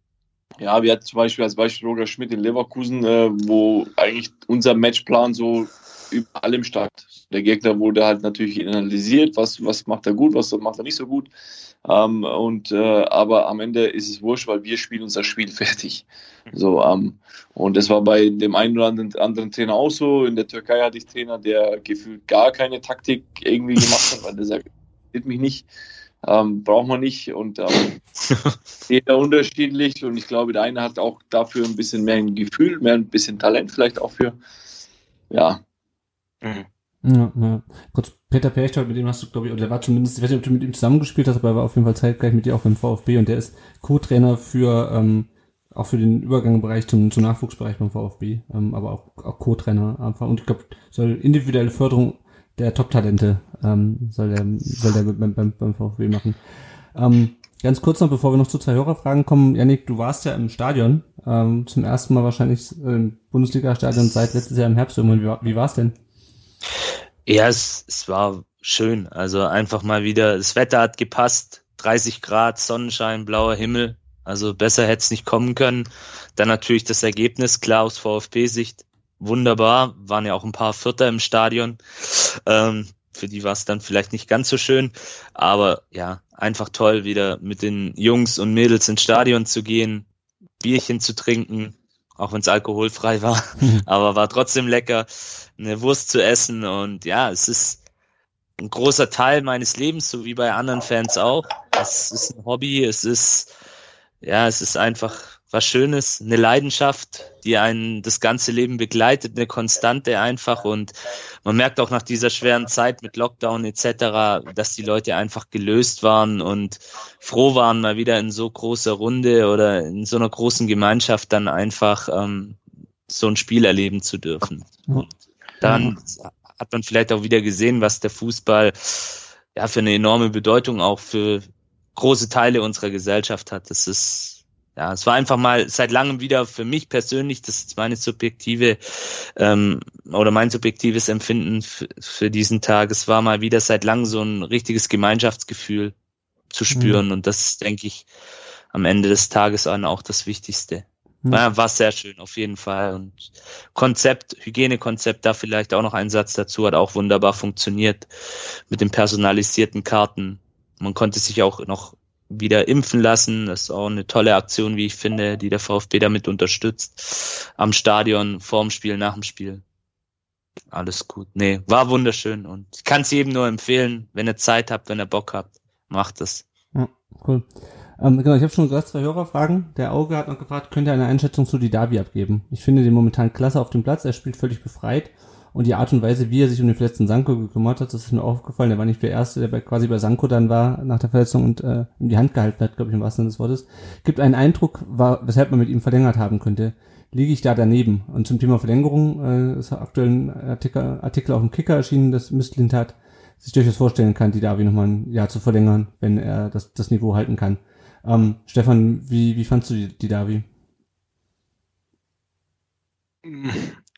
ja, wir hatten zum Beispiel als Beispiel Roger Schmidt in Leverkusen, äh, wo eigentlich unser Matchplan so über allem stand. Der Gegner wurde halt natürlich analysiert, was, was macht er gut, was macht er nicht so gut. Ähm, und äh, aber am Ende ist es wurscht, weil wir spielen unser Spiel fertig. So, ähm, und das war bei dem einen oder anderen, Trainer auch so. In der Türkei hatte ich Trainer, der gefühlt gar keine Taktik irgendwie gemacht hat, weil der sagt, mich nicht, ähm, braucht man nicht. Und ähm, jeder unterschiedlich. Und ich glaube, der eine hat auch dafür ein bisschen mehr ein Gefühl, mehr ein bisschen Talent vielleicht auch für. Ja. Mhm. Ja, ja. Kurz, Peter Perchtold, mit dem hast du, glaube ich, oder der war zumindest, ich weiß nicht, ob du mit ihm zusammengespielt hast, aber er war auf jeden Fall zeitgleich mit dir auch beim VfB und der ist Co-Trainer für ähm, auch für den Übergangsbereich zum, zum Nachwuchsbereich beim VfB, ähm, aber auch, auch Co-Trainer einfach. Und ich glaube, soll individuelle Förderung der Top-Talente ähm, soll der, soll der beim, beim, beim VfB machen. Ähm, ganz kurz noch, bevor wir noch zu zwei Hörerfragen kommen. Janik, du warst ja im Stadion, ähm, zum ersten Mal wahrscheinlich im Bundesliga-Stadion seit letztes Jahr im Herbst. Wie, wie war es denn? Ja, es, es war schön. Also einfach mal wieder, das Wetter hat gepasst, 30 Grad, Sonnenschein, blauer Himmel. Also besser hätte es nicht kommen können. Dann natürlich das Ergebnis, klar aus VfB-Sicht, wunderbar. Waren ja auch ein paar Vierter im Stadion. Ähm, für die war es dann vielleicht nicht ganz so schön. Aber ja, einfach toll, wieder mit den Jungs und Mädels ins Stadion zu gehen, Bierchen zu trinken, auch wenn es alkoholfrei war, aber war trotzdem lecker, eine Wurst zu essen und ja, es ist ein großer Teil meines Lebens, so wie bei anderen Fans auch. Es ist ein Hobby, es ist ja, es ist einfach was Schönes, eine Leidenschaft, die einen das ganze Leben begleitet, eine Konstante einfach und man merkt auch nach dieser schweren Zeit mit Lockdown etc., dass die Leute einfach gelöst waren und froh waren, mal wieder in so großer Runde oder in so einer großen Gemeinschaft dann einfach ähm, so ein Spiel erleben zu dürfen. Und dann hat man vielleicht auch wieder gesehen, was der Fußball ja für eine enorme Bedeutung auch für große Teile unserer Gesellschaft hat. Das ist ja, es war einfach mal seit langem wieder für mich persönlich, das ist meine subjektive ähm, oder mein subjektives Empfinden für diesen Tag. Es war mal wieder seit langem so ein richtiges Gemeinschaftsgefühl zu spüren mhm. und das ist, denke ich, am Ende des Tages auch das Wichtigste. Mhm. War, war sehr schön, auf jeden Fall. Und Konzept, Hygienekonzept, da vielleicht auch noch ein Satz dazu, hat auch wunderbar funktioniert mit den personalisierten Karten. Man konnte sich auch noch wieder impfen lassen. Das ist auch eine tolle Aktion, wie ich finde, die der VfB damit unterstützt. Am Stadion, vorm Spiel, nach dem Spiel. Alles gut. Nee, war wunderschön und ich kann es jedem nur empfehlen, wenn ihr Zeit habt, wenn ihr Bock habt, macht es. Ja, cool. Ähm, genau, ich habe schon gesagt, zwei Hörerfragen. Der Auge hat noch gefragt, könnt ihr eine Einschätzung zu Didavi abgeben? Ich finde den momentan klasse auf dem Platz, er spielt völlig befreit und die Art und Weise, wie er sich um den verletzten Sanko gekümmert hat, das ist mir aufgefallen. Der war nicht der Erste, der bei, quasi bei Sanko dann war nach der Verletzung und äh, ihm die Hand gehalten hat, glaube ich, im wahrsten Sinne des Wortes. Gibt einen Eindruck, war, weshalb man mit ihm verlängert haben könnte. Liege ich da daneben? Und zum Thema Verlängerung äh, ist aktuell ein Artikel, Artikel auf dem Kicker erschienen, dass Mistlint hat sich durchaus vorstellen kann, die Davi nochmal ein Jahr zu verlängern, wenn er das, das Niveau halten kann. Ähm, Stefan, wie, wie fandst du die, die Davi?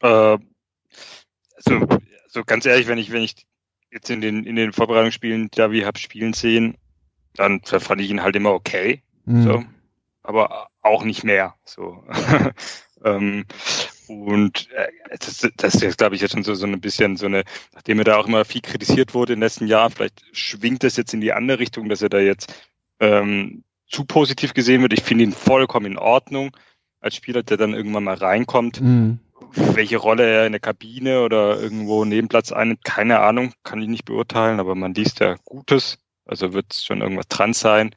Äh, also, also ganz ehrlich, wenn ich, wenn ich jetzt in den, in den Vorbereitungsspielen Davi habe spielen sehen, dann fand ich ihn halt immer okay. Mhm. So. Aber auch nicht mehr. So. ähm, und äh, das, das ist jetzt, glaube ich, jetzt schon so, so ein bisschen so eine, nachdem er da auch immer viel kritisiert wurde in den letzten Jahren, vielleicht schwingt das jetzt in die andere Richtung, dass er da jetzt ähm, zu positiv gesehen wird. Ich finde ihn vollkommen in Ordnung als Spieler, der dann irgendwann mal reinkommt. Mhm welche Rolle er in der Kabine oder irgendwo neben Platz einnimmt, keine Ahnung, kann ich nicht beurteilen, aber man liest ja Gutes, also wird schon irgendwas dran sein.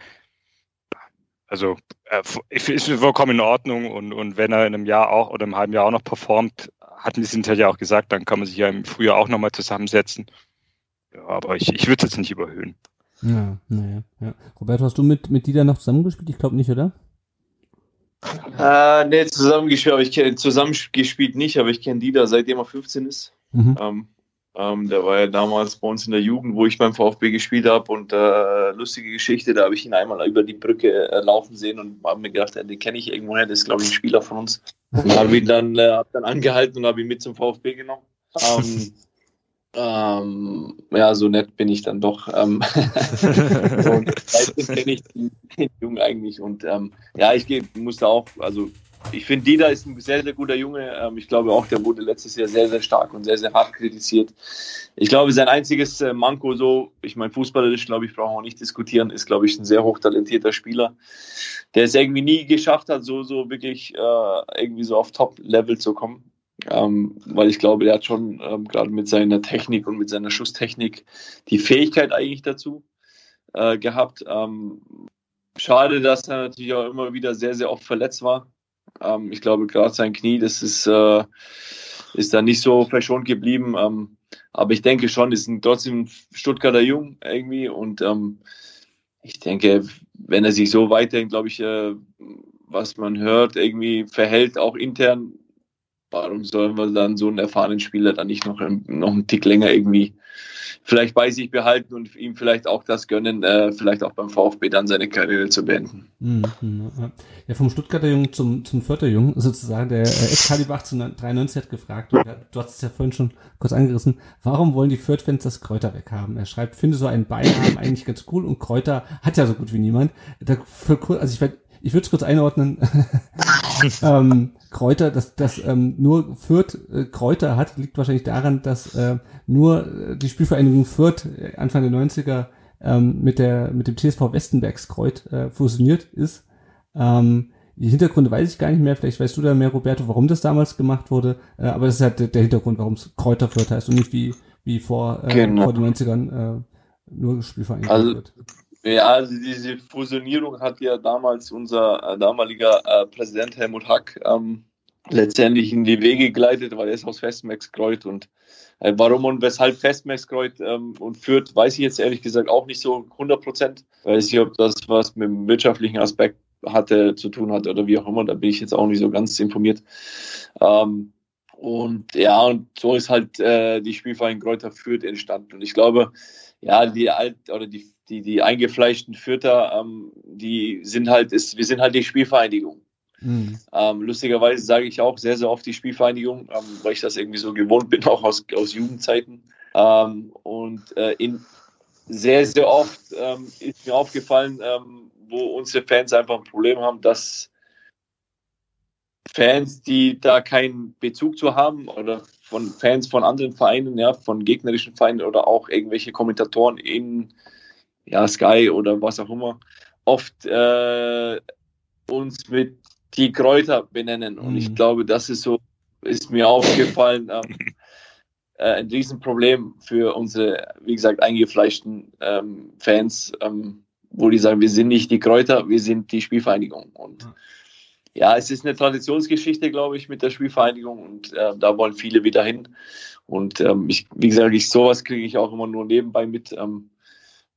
Also äh, ist vollkommen in Ordnung und, und wenn er in einem Jahr auch oder im halben Jahr auch noch performt, hatten die sind ja auch gesagt, dann kann man sich ja im Frühjahr auch nochmal zusammensetzen. Ja, aber ich, ich würde es jetzt nicht überhöhen. Ja, naja, ja. Roberto, hast du mit, mit Dieter noch zusammengespielt? Ich glaube nicht, oder? Äh, nee, zusammengespielt, aber ich kenne zusammengespielt nicht, aber ich kenne Dieter, seitdem er 15 ist. Mhm. Ähm, ähm, der war ja damals bei uns in der Jugend, wo ich beim VfB gespielt habe und äh, lustige Geschichte, da habe ich ihn einmal über die Brücke äh, laufen sehen und habe mir gedacht, den kenne ich irgendwo nicht, das ist glaube ich ein Spieler von uns. Und habe ihn dann, äh, hab dann angehalten und habe ihn mit zum VfB genommen. Ähm, ähm, ja, so nett bin ich dann doch. Ähm, und seitdem kenne ich den, den Jungen eigentlich. Und ähm, ja, ich muss da auch, also ich finde, Dida ist ein sehr, sehr guter Junge. Ähm, ich glaube auch, der wurde letztes Jahr sehr, sehr stark und sehr, sehr hart kritisiert. Ich glaube, sein einziges äh, Manko so, ich meine, fußballerisch, glaube ich, brauchen wir nicht diskutieren, ist, glaube ich, ein sehr hochtalentierter Spieler, der es irgendwie nie geschafft hat, so, so wirklich äh, irgendwie so auf Top-Level zu kommen. Ähm, weil ich glaube, der hat schon ähm, gerade mit seiner Technik und mit seiner Schusstechnik die Fähigkeit eigentlich dazu äh, gehabt. Ähm, schade, dass er natürlich auch immer wieder sehr, sehr oft verletzt war. Ähm, ich glaube, gerade sein Knie, das ist, äh, ist da nicht so verschont geblieben. Ähm, aber ich denke schon, ist ein trotzdem Stuttgarter Jung irgendwie und ähm, ich denke, wenn er sich so weiterhin, glaube ich, äh, was man hört, irgendwie verhält, auch intern, warum sollen wir dann so einen erfahrenen Spieler dann nicht noch, noch einen Tick länger irgendwie vielleicht bei sich behalten und ihm vielleicht auch das gönnen, äh, vielleicht auch beim VfB dann seine Karriere zu beenden. Mhm, ja, vom Stuttgarter Jungen zum, zum Jungen sozusagen, der äh, Ex-Kaliber 1893 hat gefragt, und du hast es ja vorhin schon kurz angerissen, warum wollen die Fürth-Fans das Kräuter weghaben? Er schreibt, finde so einen Beinamen eigentlich ganz cool und Kräuter hat ja so gut wie niemand. Da für, also ich ich würde es kurz einordnen. ähm, Kräuter, dass das ähm, nur Fürth äh, Kräuter hat, liegt wahrscheinlich daran, dass äh, nur äh, die Spielvereinigung Fürth äh, Anfang der 90er ähm, mit der mit dem TSV Westenbergskreuz äh, fusioniert ist. Ähm, die Hintergründe weiß ich gar nicht mehr, vielleicht weißt du da mehr, Roberto, warum das damals gemacht wurde, äh, aber das ist halt der, der Hintergrund, warum es Kräuter Fürth heißt und nicht wie, wie vor, äh, genau. vor den 90ern äh, nur Spielvereinigung also, Fürth. Ja, also diese Fusionierung hat ja damals unser äh, damaliger äh, Präsident Helmut Hack ähm, letztendlich in die Wege geleitet, weil er ist aus Festmexkreuz und äh, warum und weshalb Festmexkreuz ähm, und führt, weiß ich jetzt ehrlich gesagt auch nicht so 100 Prozent. Weiß ich, ob das was mit dem wirtschaftlichen Aspekt hatte, zu tun hat oder wie auch immer, da bin ich jetzt auch nicht so ganz informiert. Ähm, und ja, und so ist halt äh, die Spielverein Kräuter Fürth entstanden. Und ich glaube, ja, die alt oder die die, die eingefleischten Fürther, ähm, die sind halt, ist, wir sind halt die Spielvereinigung. Mhm. Ähm, lustigerweise sage ich auch sehr, sehr oft die Spielvereinigung, ähm, weil ich das irgendwie so gewohnt bin, auch aus, aus Jugendzeiten. Ähm, und äh, in, sehr, sehr oft ähm, ist mir aufgefallen, ähm, wo unsere Fans einfach ein Problem haben, dass Fans, die da keinen Bezug zu haben oder von Fans von anderen Vereinen, ja, von gegnerischen Vereinen oder auch irgendwelche Kommentatoren in ja, Sky oder was auch immer, oft äh, uns mit die Kräuter benennen. Und mhm. ich glaube, das ist so, ist mir aufgefallen, ähm, äh, ein Riesenproblem für unsere, wie gesagt, eingefleischten ähm, Fans, ähm, wo die sagen, wir sind nicht die Kräuter, wir sind die Spielvereinigung. Und ja, es ist eine Traditionsgeschichte, glaube ich, mit der Spielvereinigung und äh, da wollen viele wieder hin. Und ähm, ich, wie gesagt, ich, sowas kriege ich auch immer nur nebenbei mit. Ähm,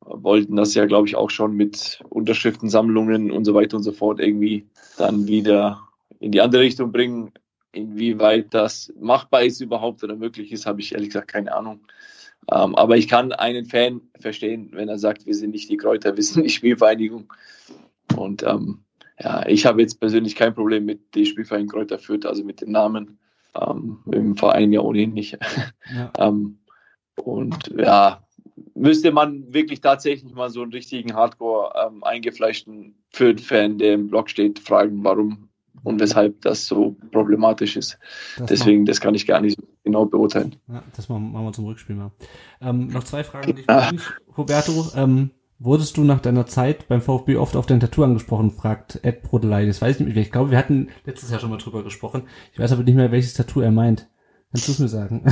wollten das ja, glaube ich, auch schon mit Unterschriftensammlungen und so weiter und so fort irgendwie dann wieder in die andere Richtung bringen. Inwieweit das machbar ist überhaupt oder möglich ist, habe ich ehrlich gesagt keine Ahnung. Ähm, aber ich kann einen Fan verstehen, wenn er sagt, wir sind nicht die Kräuter, wir sind die Spielvereinigung. Und ähm, ja, ich habe jetzt persönlich kein Problem mit die Spielvereinigung Kräuter Fürth, also mit dem Namen. Ähm, Im Verein ja ohnehin nicht. Ja. ähm, und ja, müsste man wirklich tatsächlich mal so einen richtigen Hardcore ähm, eingefleischten Fürth-Fan, der im Blog steht, fragen, warum und weshalb das so problematisch ist. Das Deswegen, das kann ich gar nicht genau beurteilen. Ja, das machen wir zum Rückspiel mal. Ähm, noch zwei Fragen, die ich ah. Roberto. Ähm, wurdest du nach deiner Zeit beim VfB oft auf dein Tattoo angesprochen, fragt Ed Brodelei. Das weiß ich nicht mehr. Ich glaube, wir hatten letztes Jahr schon mal drüber gesprochen. Ich weiß aber nicht mehr, welches Tattoo er meint. Kannst du es mir sagen?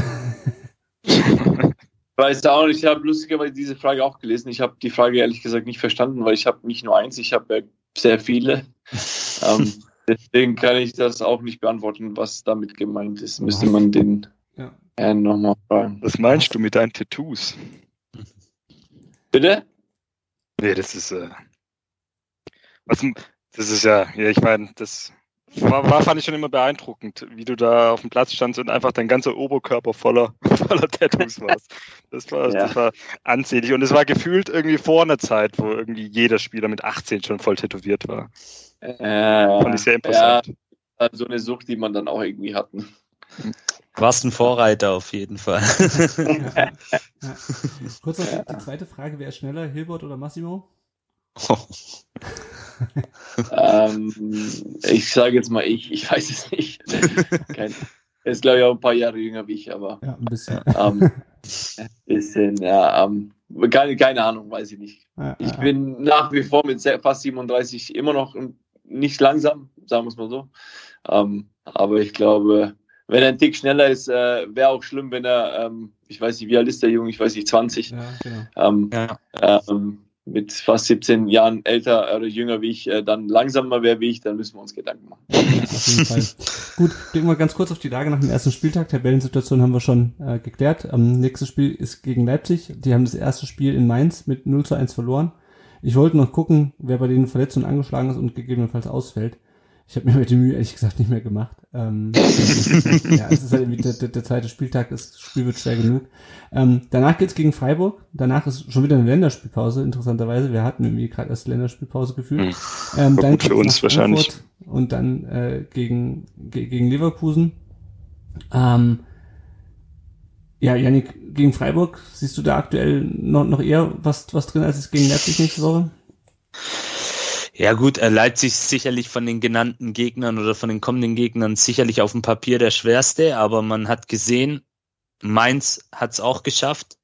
weiß auch nicht, ich habe lustigerweise diese Frage auch gelesen. Ich habe die Frage ehrlich gesagt nicht verstanden, weil ich habe nicht nur eins, ich habe ja sehr viele. ähm, deswegen kann ich das auch nicht beantworten, was damit gemeint ist. Müsste man den ja. Herrn nochmal fragen. Was meinst du mit deinen Tattoos? Bitte? Nee, das ist äh, was, das ist ja, ja, ich meine, das war, war, fand ich schon immer beeindruckend, wie du da auf dem Platz standst und einfach dein ganzer Oberkörper voller, voller Tattoos warst. Das war, ja. das war ansehnlich. Und es war gefühlt irgendwie vor einer Zeit, wo irgendwie jeder Spieler mit 18 schon voll tätowiert war. Äh, fand ich sehr imposant. Ja, so eine Sucht, die man dann auch irgendwie hatten. Warst ein Vorreiter auf jeden Fall. ja. Kurz noch die, die zweite Frage, wer ist schneller, Hilbert oder Massimo? Oh. ähm, ich sage jetzt mal ich, ich weiß es nicht. Kein, er ist, glaube ich, auch ein paar Jahre jünger wie ich, aber. Ja, ein bisschen. Ähm, ein bisschen, ja. Ähm, keine, keine Ahnung, weiß ich nicht. Ja, ich ja. bin nach wie vor mit fast 37 immer noch nicht langsam, sagen wir es mal so. Ähm, aber ich glaube, wenn er ein Tick schneller ist, äh, wäre auch schlimm, wenn er, ähm, ich weiß nicht, wie alt ist der Junge, ich weiß nicht, 20. Ja, genau. Ähm, ja. Mit fast 17 Jahren älter oder jünger wie ich, äh, dann langsamer wäre wie ich, dann müssen wir uns Gedanken machen. Auf. Gut, blicken wir ganz kurz auf die Lage nach dem ersten Spieltag. Tabellensituation haben wir schon äh, geklärt. Ähm, nächstes Spiel ist gegen Leipzig. Die haben das erste Spiel in Mainz mit 0 zu 1 verloren. Ich wollte noch gucken, wer bei den Verletzungen angeschlagen ist und gegebenenfalls ausfällt. Ich habe mir heute Mühe ehrlich gesagt nicht mehr gemacht. Ähm, ja, es ist halt irgendwie der, der, der zweite Spieltag, das Spiel wird schwer genug. Ähm, danach geht's gegen Freiburg. Danach ist schon wieder eine Länderspielpause, interessanterweise. Wir hatten irgendwie gerade erst Länderspielpause gefühlt. Hm. Ähm, dann für uns wahrscheinlich. Und dann äh, gegen, ge gegen Leverkusen. Ähm, ja, Janik, gegen Freiburg, siehst du da aktuell noch, noch eher was, was drin als es gegen Leipzig nächste Woche? Ja gut, Leipzig ist sicherlich von den genannten Gegnern oder von den kommenden Gegnern sicherlich auf dem Papier der schwerste, aber man hat gesehen, Mainz hat es auch geschafft,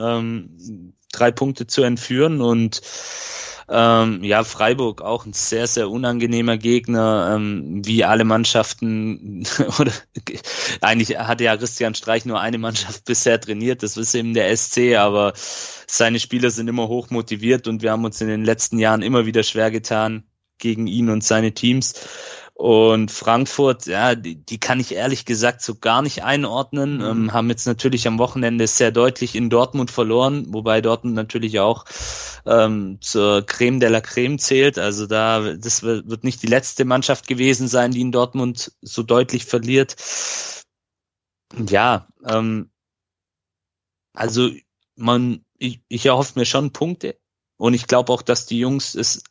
ähm, drei Punkte zu entführen und ähm, ja, Freiburg auch ein sehr, sehr unangenehmer Gegner, ähm, wie alle Mannschaften, oder eigentlich hatte ja Christian Streich nur eine Mannschaft bisher trainiert, das ist eben der SC, aber seine Spieler sind immer hoch motiviert und wir haben uns in den letzten Jahren immer wieder schwer getan gegen ihn und seine Teams. Und Frankfurt, ja, die, die kann ich ehrlich gesagt so gar nicht einordnen. Mhm. Ähm, haben jetzt natürlich am Wochenende sehr deutlich in Dortmund verloren, wobei Dortmund natürlich auch ähm, zur Creme de la Creme zählt. Also da, das wird nicht die letzte Mannschaft gewesen sein, die in Dortmund so deutlich verliert. Ja, ähm, also man, ich, ich erhoffe mir schon Punkte. Und ich glaube auch, dass die Jungs es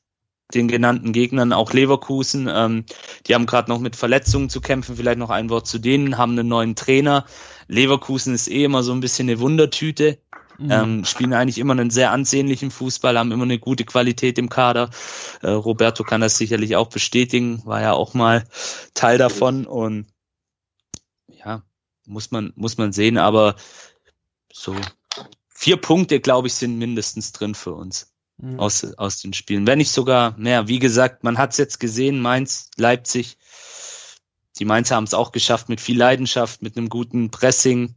den genannten Gegnern, auch Leverkusen. Ähm, die haben gerade noch mit Verletzungen zu kämpfen. Vielleicht noch ein Wort zu denen, haben einen neuen Trainer. Leverkusen ist eh immer so ein bisschen eine Wundertüte. Mhm. Ähm, spielen eigentlich immer einen sehr ansehnlichen Fußball, haben immer eine gute Qualität im Kader. Äh, Roberto kann das sicherlich auch bestätigen, war ja auch mal Teil davon und ja, muss man, muss man sehen, aber so vier Punkte, glaube ich, sind mindestens drin für uns mhm. aus, aus den Spielen. Wenn nicht sogar mehr. Wie gesagt, man hat es jetzt gesehen, Mainz, Leipzig. Die Mainzer haben es auch geschafft mit viel Leidenschaft, mit einem guten Pressing,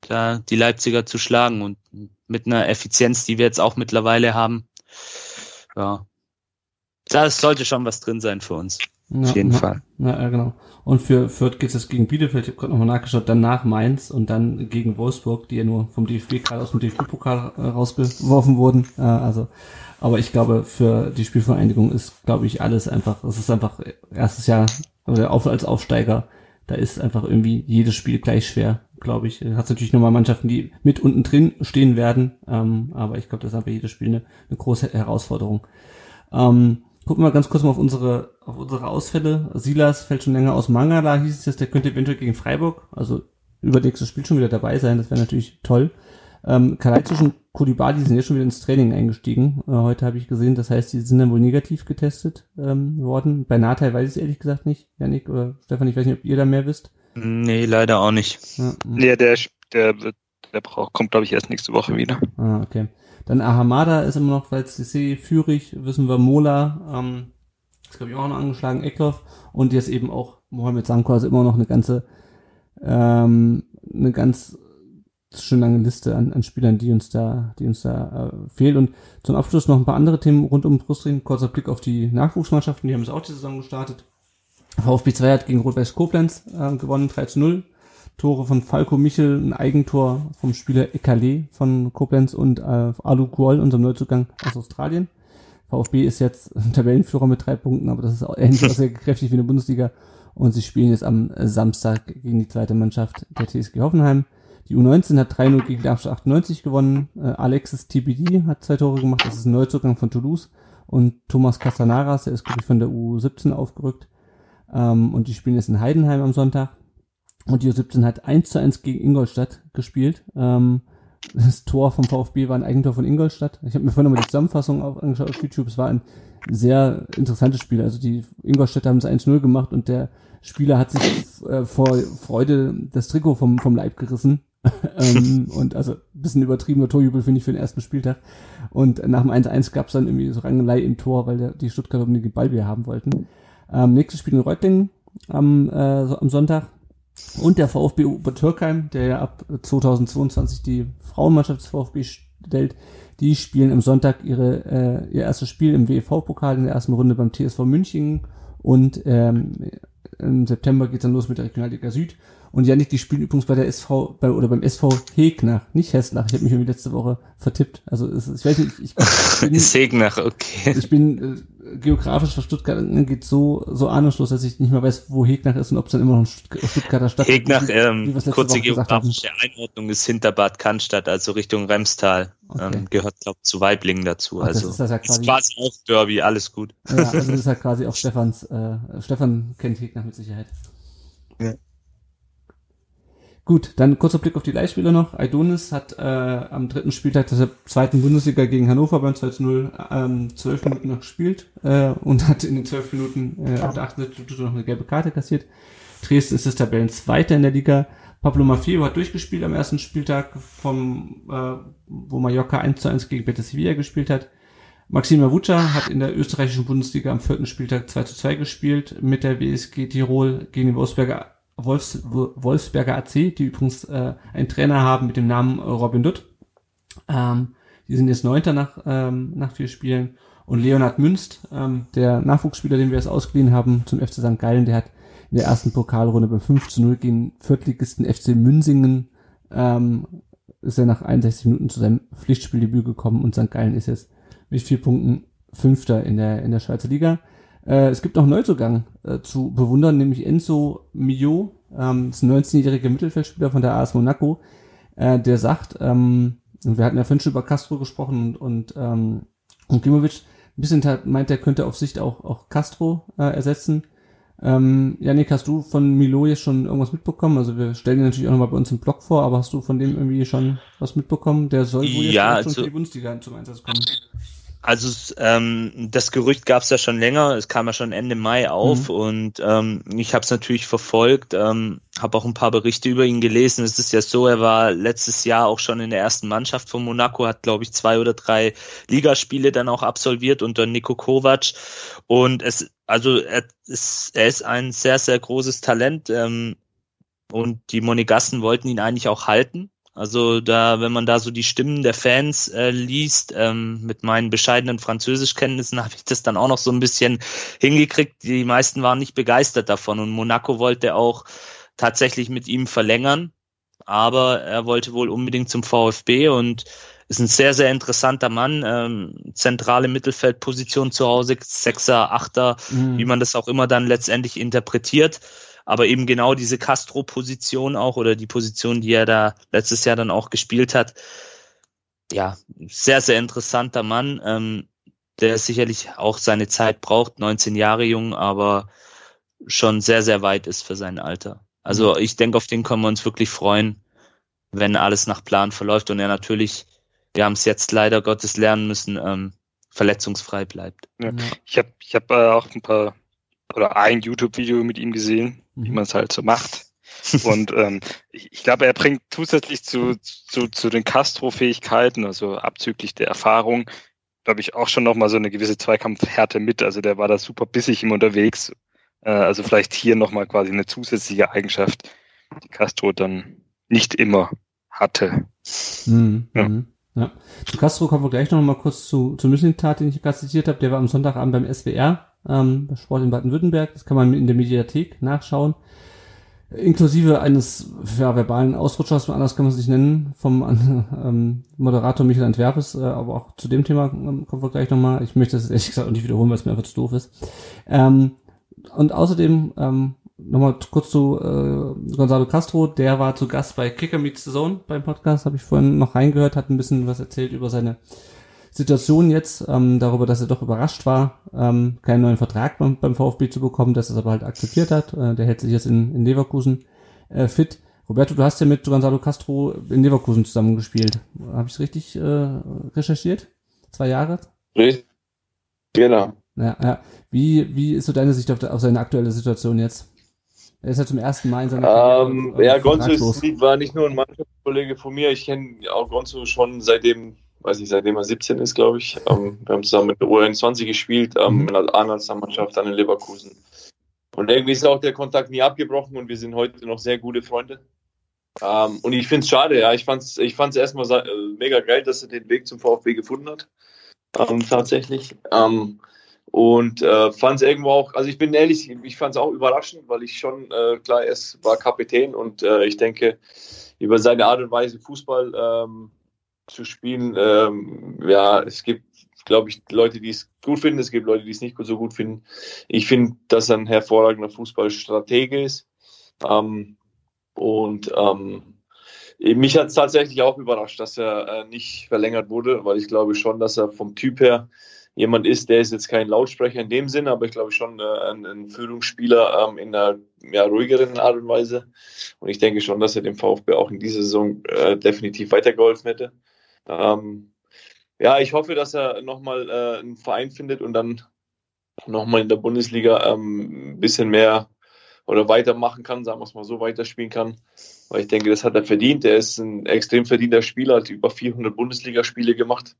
da die Leipziger zu schlagen und mit einer Effizienz, die wir jetzt auch mittlerweile haben. Ja. Da sollte schon was drin sein für uns. Ja, Auf jeden ja, Fall. Ja, genau. Und für Fürth geht es gegen Bielefeld, ich habe gerade nochmal nachgeschaut, dann nach Mainz und dann gegen Wolfsburg, die ja nur vom DFB gerade aus dem DFB-Pokal äh, rausgeworfen wurden. Äh, also, aber ich glaube, für die Spielvereinigung ist, glaube ich, alles einfach, es ist einfach erstes Jahr, also auf, als Aufsteiger, da ist einfach irgendwie jedes Spiel gleich schwer, glaube ich. Hat natürlich nochmal Mannschaften, die mit unten drin stehen werden, ähm, aber ich glaube, das ist einfach jedes Spiel eine, eine große Herausforderung. Ähm, Gucken wir ganz kurz mal auf unsere, auf unsere Ausfälle. Silas fällt schon länger aus Mangala, hieß es jetzt, der könnte eventuell gegen Freiburg, also übernächstes Spiel schon wieder dabei sein, das wäre natürlich toll. Ähm, Kalajdzic und Kulibali sind ja schon wieder ins Training eingestiegen. Äh, heute habe ich gesehen, das heißt, die sind dann wohl negativ getestet ähm, worden. Bei Nathai weiß ich es ehrlich gesagt nicht, Janik oder Stefan, ich weiß nicht, ob ihr da mehr wisst. Nee, leider auch nicht. Ja, nee, der, der, der braucht, kommt, glaube ich, erst nächste Woche wieder. Ah, okay. Dann Ahamada ist immer noch, CC Führig, wissen wir, Mola, ähm, ist glaube ich auch noch angeschlagen, Eckloff und jetzt eben auch Mohamed Sanko, also immer noch eine ganze, ähm, eine ganz schön lange Liste an, an Spielern, die uns da, die uns da äh, fehlt. Und zum Abschluss noch ein paar andere Themen rund um Brustring. Kurzer Blick auf die Nachwuchsmannschaften, die haben es auch die Saison gestartet. VfB 2 hat gegen Rot-Weiß Koblenz äh, gewonnen, 3 zu 0. Tore von Falco Michel, ein Eigentor vom Spieler Ekale von Koblenz und äh, Alu Kuol, unserem Neuzugang aus Australien. VfB ist jetzt Tabellenführer mit drei Punkten, aber das ist auch ähnlich kräftig wie in der Bundesliga. Und sie spielen jetzt am Samstag gegen die zweite Mannschaft der TSG Hoffenheim. Die U19 hat 3-0 gegen Darmstadt 98 gewonnen. Äh, Alexis TBD hat zwei Tore gemacht. Das ist ein Neuzugang von Toulouse. Und Thomas Castanaras, der ist, glaube ich, von der U17 aufgerückt. Ähm, und die spielen jetzt in Heidenheim am Sonntag. Und die U17 hat 1 zu 1 gegen Ingolstadt gespielt. Ähm, das Tor vom VfB war ein Eigentor von Ingolstadt. Ich habe mir vorhin mal die Zusammenfassung auf, angeschaut auf YouTube. Es war ein sehr interessantes Spiel. Also die Ingolstädter haben es 1-0 gemacht und der Spieler hat sich äh, vor Freude das Trikot vom, vom Leib gerissen. ähm, und also bisschen übertriebener Torjubel, finde ich, für den ersten Spieltag. Und nach dem 1-1 gab es dann irgendwie so Rangelei im Tor, weil der, die Stuttgarter unbedingt den Ball wieder haben wollten. Ähm, nächstes Spiel in Reutlingen am, äh, am Sonntag. Und der VfB Obertürkheim, der ja ab 2022 die Frauenmannschaft des VfB stellt, die spielen am Sonntag ihre, äh, ihr erstes Spiel im WEV-Pokal in der ersten Runde beim TSV München. Und ähm, im September geht's dann los mit der Regionalliga Süd Und Janik, die spielen übrigens bei der SV, bei, oder beim SV Hegnach, nicht Hesslach. Ich habe mich irgendwie letzte Woche vertippt. Also es, ich weiß nicht, ich, ich bin, ist Hegnach, okay. Ich bin äh, geografisch für Stuttgart geht so so ahnungslos, dass ich nicht mehr weiß, wo Hegnach ist und ob es dann immer noch ein Stuttgarter Stadt ist. Hegnach, ähm, kurze geografische Einordnung ist hinter Bad Cannstatt, also Richtung Remstal. Okay. Ähm, gehört, glaube ich, zu Weiblingen dazu. Ach, also das ist, das ja quasi, ist quasi auch Derby, alles gut. Ja, also das ist ja quasi auch Stefans, äh, Stefan kennt Hegnach mit Sicherheit. Ja. Gut, dann kurzer Blick auf die Leihspieler noch. Aidonis hat äh, am dritten Spieltag der zweiten Bundesliga gegen Hannover beim 2 zu 0 ähm, zwölf Minuten noch gespielt äh, und hat in den zwölf Minuten äh, auf der 78 Minute noch eine gelbe Karte kassiert. Dresden ist das Tabellenzweiter in der Liga. Pablo Maffeo hat durchgespielt am ersten Spieltag, vom, äh, wo Mallorca 1 zu 1 gegen Betis Sevilla gespielt hat. Maxim Mavuca hat in der österreichischen Bundesliga am vierten Spieltag 2 zu 2 gespielt mit der WSG Tirol gegen den Wolfsberger Wolfs, Wolfsberger AC, die übrigens äh, einen Trainer haben mit dem Namen Robin Dutt. Ähm, die sind jetzt Neunter nach, ähm, nach vier Spielen. Und Leonhard Münst, ähm, der Nachwuchsspieler, den wir jetzt ausgeliehen haben zum FC St. Gallen, der hat in der ersten Pokalrunde beim 5 zu 0 gegen Viertligisten FC Münsingen ähm, ist er nach 61 Minuten zu seinem Pflichtspieldebüt gekommen und St. Gallen ist jetzt mit vier Punkten Fünfter in der, in der Schweizer Liga. Äh, es gibt noch Neuzugang äh, zu bewundern, nämlich Enzo Mio, ähm, ist ein 19-jähriger Mittelfeldspieler von der AS Monaco, äh, der sagt, ähm, wir hatten ja vorhin schon über Castro gesprochen und, und, ähm, und Klimovic, ein bisschen meint, er könnte auf Sicht auch, auch Castro äh, ersetzen. Ähm, Janik, hast du von Milo jetzt schon irgendwas mitbekommen? Also wir stellen ihn natürlich auch nochmal bei uns im Blog vor, aber hast du von dem irgendwie schon was mitbekommen? Der soll wohl jetzt ja, schon also, für die Bundesliga zum Einsatz kommen. Also ähm, das Gerücht gab es ja schon länger, es kam ja schon Ende Mai auf mhm. und ähm, ich habe es natürlich verfolgt, ähm, habe auch ein paar Berichte über ihn gelesen. Es ist ja so, er war letztes Jahr auch schon in der ersten Mannschaft von Monaco, hat glaube ich zwei oder drei Ligaspiele dann auch absolviert unter Niko Kovac und es also er ist, er ist ein sehr sehr großes Talent ähm, und die Monegassen wollten ihn eigentlich auch halten also da, wenn man da so die Stimmen der Fans äh, liest, ähm, mit meinen bescheidenen Französischkenntnissen habe ich das dann auch noch so ein bisschen hingekriegt. Die meisten waren nicht begeistert davon und Monaco wollte auch tatsächlich mit ihm verlängern, aber er wollte wohl unbedingt zum VfB und ist ein sehr, sehr interessanter Mann. Ähm, zentrale Mittelfeldposition zu Hause, Sechser, Achter, mhm. wie man das auch immer dann letztendlich interpretiert aber eben genau diese Castro-Position auch oder die Position, die er da letztes Jahr dann auch gespielt hat, ja, sehr, sehr interessanter Mann, ähm, der sicherlich auch seine Zeit braucht, 19 Jahre jung, aber schon sehr, sehr weit ist für sein Alter. Also mhm. ich denke, auf den können wir uns wirklich freuen, wenn alles nach Plan verläuft und er natürlich, wir haben es jetzt leider Gottes lernen müssen, ähm, verletzungsfrei bleibt. Ja. Ich habe ich hab, äh, auch ein paar oder ein YouTube-Video mit ihm gesehen, mhm. wie man es halt so macht. Und ähm, ich, ich glaube, er bringt zusätzlich zu, zu, zu den Castro-Fähigkeiten, also abzüglich der Erfahrung, glaube ich, auch schon nochmal so eine gewisse Zweikampfhärte mit. Also der war da super bissig im unterwegs. Äh, also vielleicht hier nochmal quasi eine zusätzliche Eigenschaft, die Castro dann nicht immer hatte. Mhm. Ja. Mhm. Ja. Zu Castro kommen wir gleich noch mal kurz zu, zu Mislintat, den ich gerade zitiert habe. Der war am Sonntagabend beim SWR ähm, Sport in Baden-Württemberg. Das kann man in der Mediathek nachschauen. Inklusive eines ja, verbalen Ausrutschers, anders kann man es nicht nennen, vom ähm, Moderator Michael Antwerpes, äh, aber auch zu dem Thema ähm, kommen wir gleich nochmal. Ich möchte das ehrlich gesagt auch nicht wiederholen, weil es mir einfach zu doof ist. Ähm, und außerdem ähm, nochmal kurz zu äh, Gonzalo Castro, der war zu Gast bei Kicker Meets the Zone beim Podcast, habe ich vorhin noch reingehört, hat ein bisschen was erzählt über seine Situation jetzt, ähm, darüber, dass er doch überrascht war, ähm, keinen neuen Vertrag beim, beim VfB zu bekommen, dass er es aber halt akzeptiert hat. Äh, der hält sich jetzt in, in Leverkusen äh, fit. Roberto, du hast ja mit Gonzalo Castro in Leverkusen zusammengespielt. Habe ich es richtig äh, recherchiert? Zwei Jahre? Richtig. Genau. Ja, ja. Wie, wie ist so deine Sicht auf, auf seine aktuelle Situation jetzt? Er ist ja zum ersten Mal in seiner ähm, Karriere, Ja, Gonzo war nicht nur ein Mannschaftskollege von mir. Ich kenne auch Gonzo schon seitdem weiß ich, seitdem er 17 ist, glaube ich. Ähm, wir haben zusammen mit der U21 gespielt, ähm, mhm. in der A-Nationalmannschaft dann in Leverkusen. Und irgendwie ist auch der Kontakt nie abgebrochen und wir sind heute noch sehr gute Freunde. Ähm, und ich finde es schade, ja. Ich fand es ich fand's erstmal äh, mega geil, dass er den Weg zum VfB gefunden hat. Ähm, tatsächlich. Ähm, Und äh, fand es irgendwo auch, also ich bin ehrlich, ich fand es auch überraschend, weil ich schon, äh, klar, er war Kapitän und äh, ich denke, über seine Art und Weise Fußball ähm, zu spielen, ähm, ja, es gibt, glaube ich, Leute, die es gut finden, es gibt Leute, die es nicht so gut finden. Ich finde, dass er ein hervorragender Fußballstratege ist. Ähm, und ähm, mich hat es tatsächlich auch überrascht, dass er äh, nicht verlängert wurde, weil ich glaube schon, dass er vom Typ her jemand ist, der ist jetzt kein Lautsprecher in dem Sinne, aber ich glaube schon äh, ein, ein, Führungsspieler ähm, in einer ja, ruhigeren Art und Weise. Und ich denke schon, dass er dem VfB auch in dieser Saison äh, definitiv weitergeholfen hätte. Ähm, ja, ich hoffe, dass er nochmal äh, einen Verein findet und dann nochmal in der Bundesliga ähm, ein bisschen mehr oder weitermachen kann, sagen wir es mal so, weiterspielen kann. Weil ich denke, das hat er verdient. Er ist ein extrem verdienter Spieler, hat über 400 Bundesligaspiele gemacht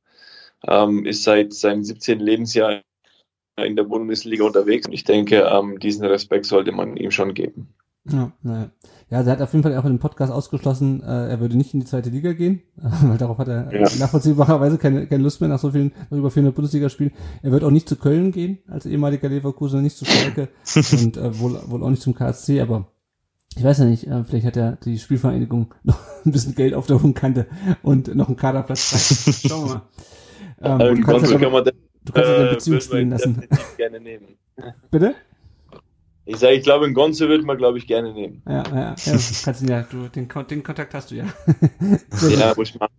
ähm, ist seit seinem 17. Lebensjahr in der Bundesliga unterwegs. Und ich denke, ähm, diesen Respekt sollte man ihm schon geben. Ja, naja. ja, er hat auf jeden Fall auch in dem Podcast ausgeschlossen, äh, er würde nicht in die zweite Liga gehen, weil darauf hat er ja. nachvollziehbarerweise keine, keine Lust mehr nach so vielen, nach über 400 Bundesligaspielen. Er wird auch nicht zu Köln gehen, als ehemaliger Leverkusen, nicht zu Schalke und äh, wohl, wohl auch nicht zum KSC, aber ich weiß ja nicht, äh, vielleicht hat ja die Spielvereinigung noch ein bisschen Geld auf der Hohenkante und noch einen Kaderplatz. Schauen wir mal. Ähm, du kannst, ja, kann man, du kannst ja deine Beziehung äh, spielen lassen. gerne nehmen. Bitte? Ich sage, ich glaube, in Gonzo wird man, glaube ich, gerne nehmen. Ja, ja, ja. Kannst du ja, du, den, den Kontakt hast du ja. ja, muss ich machen.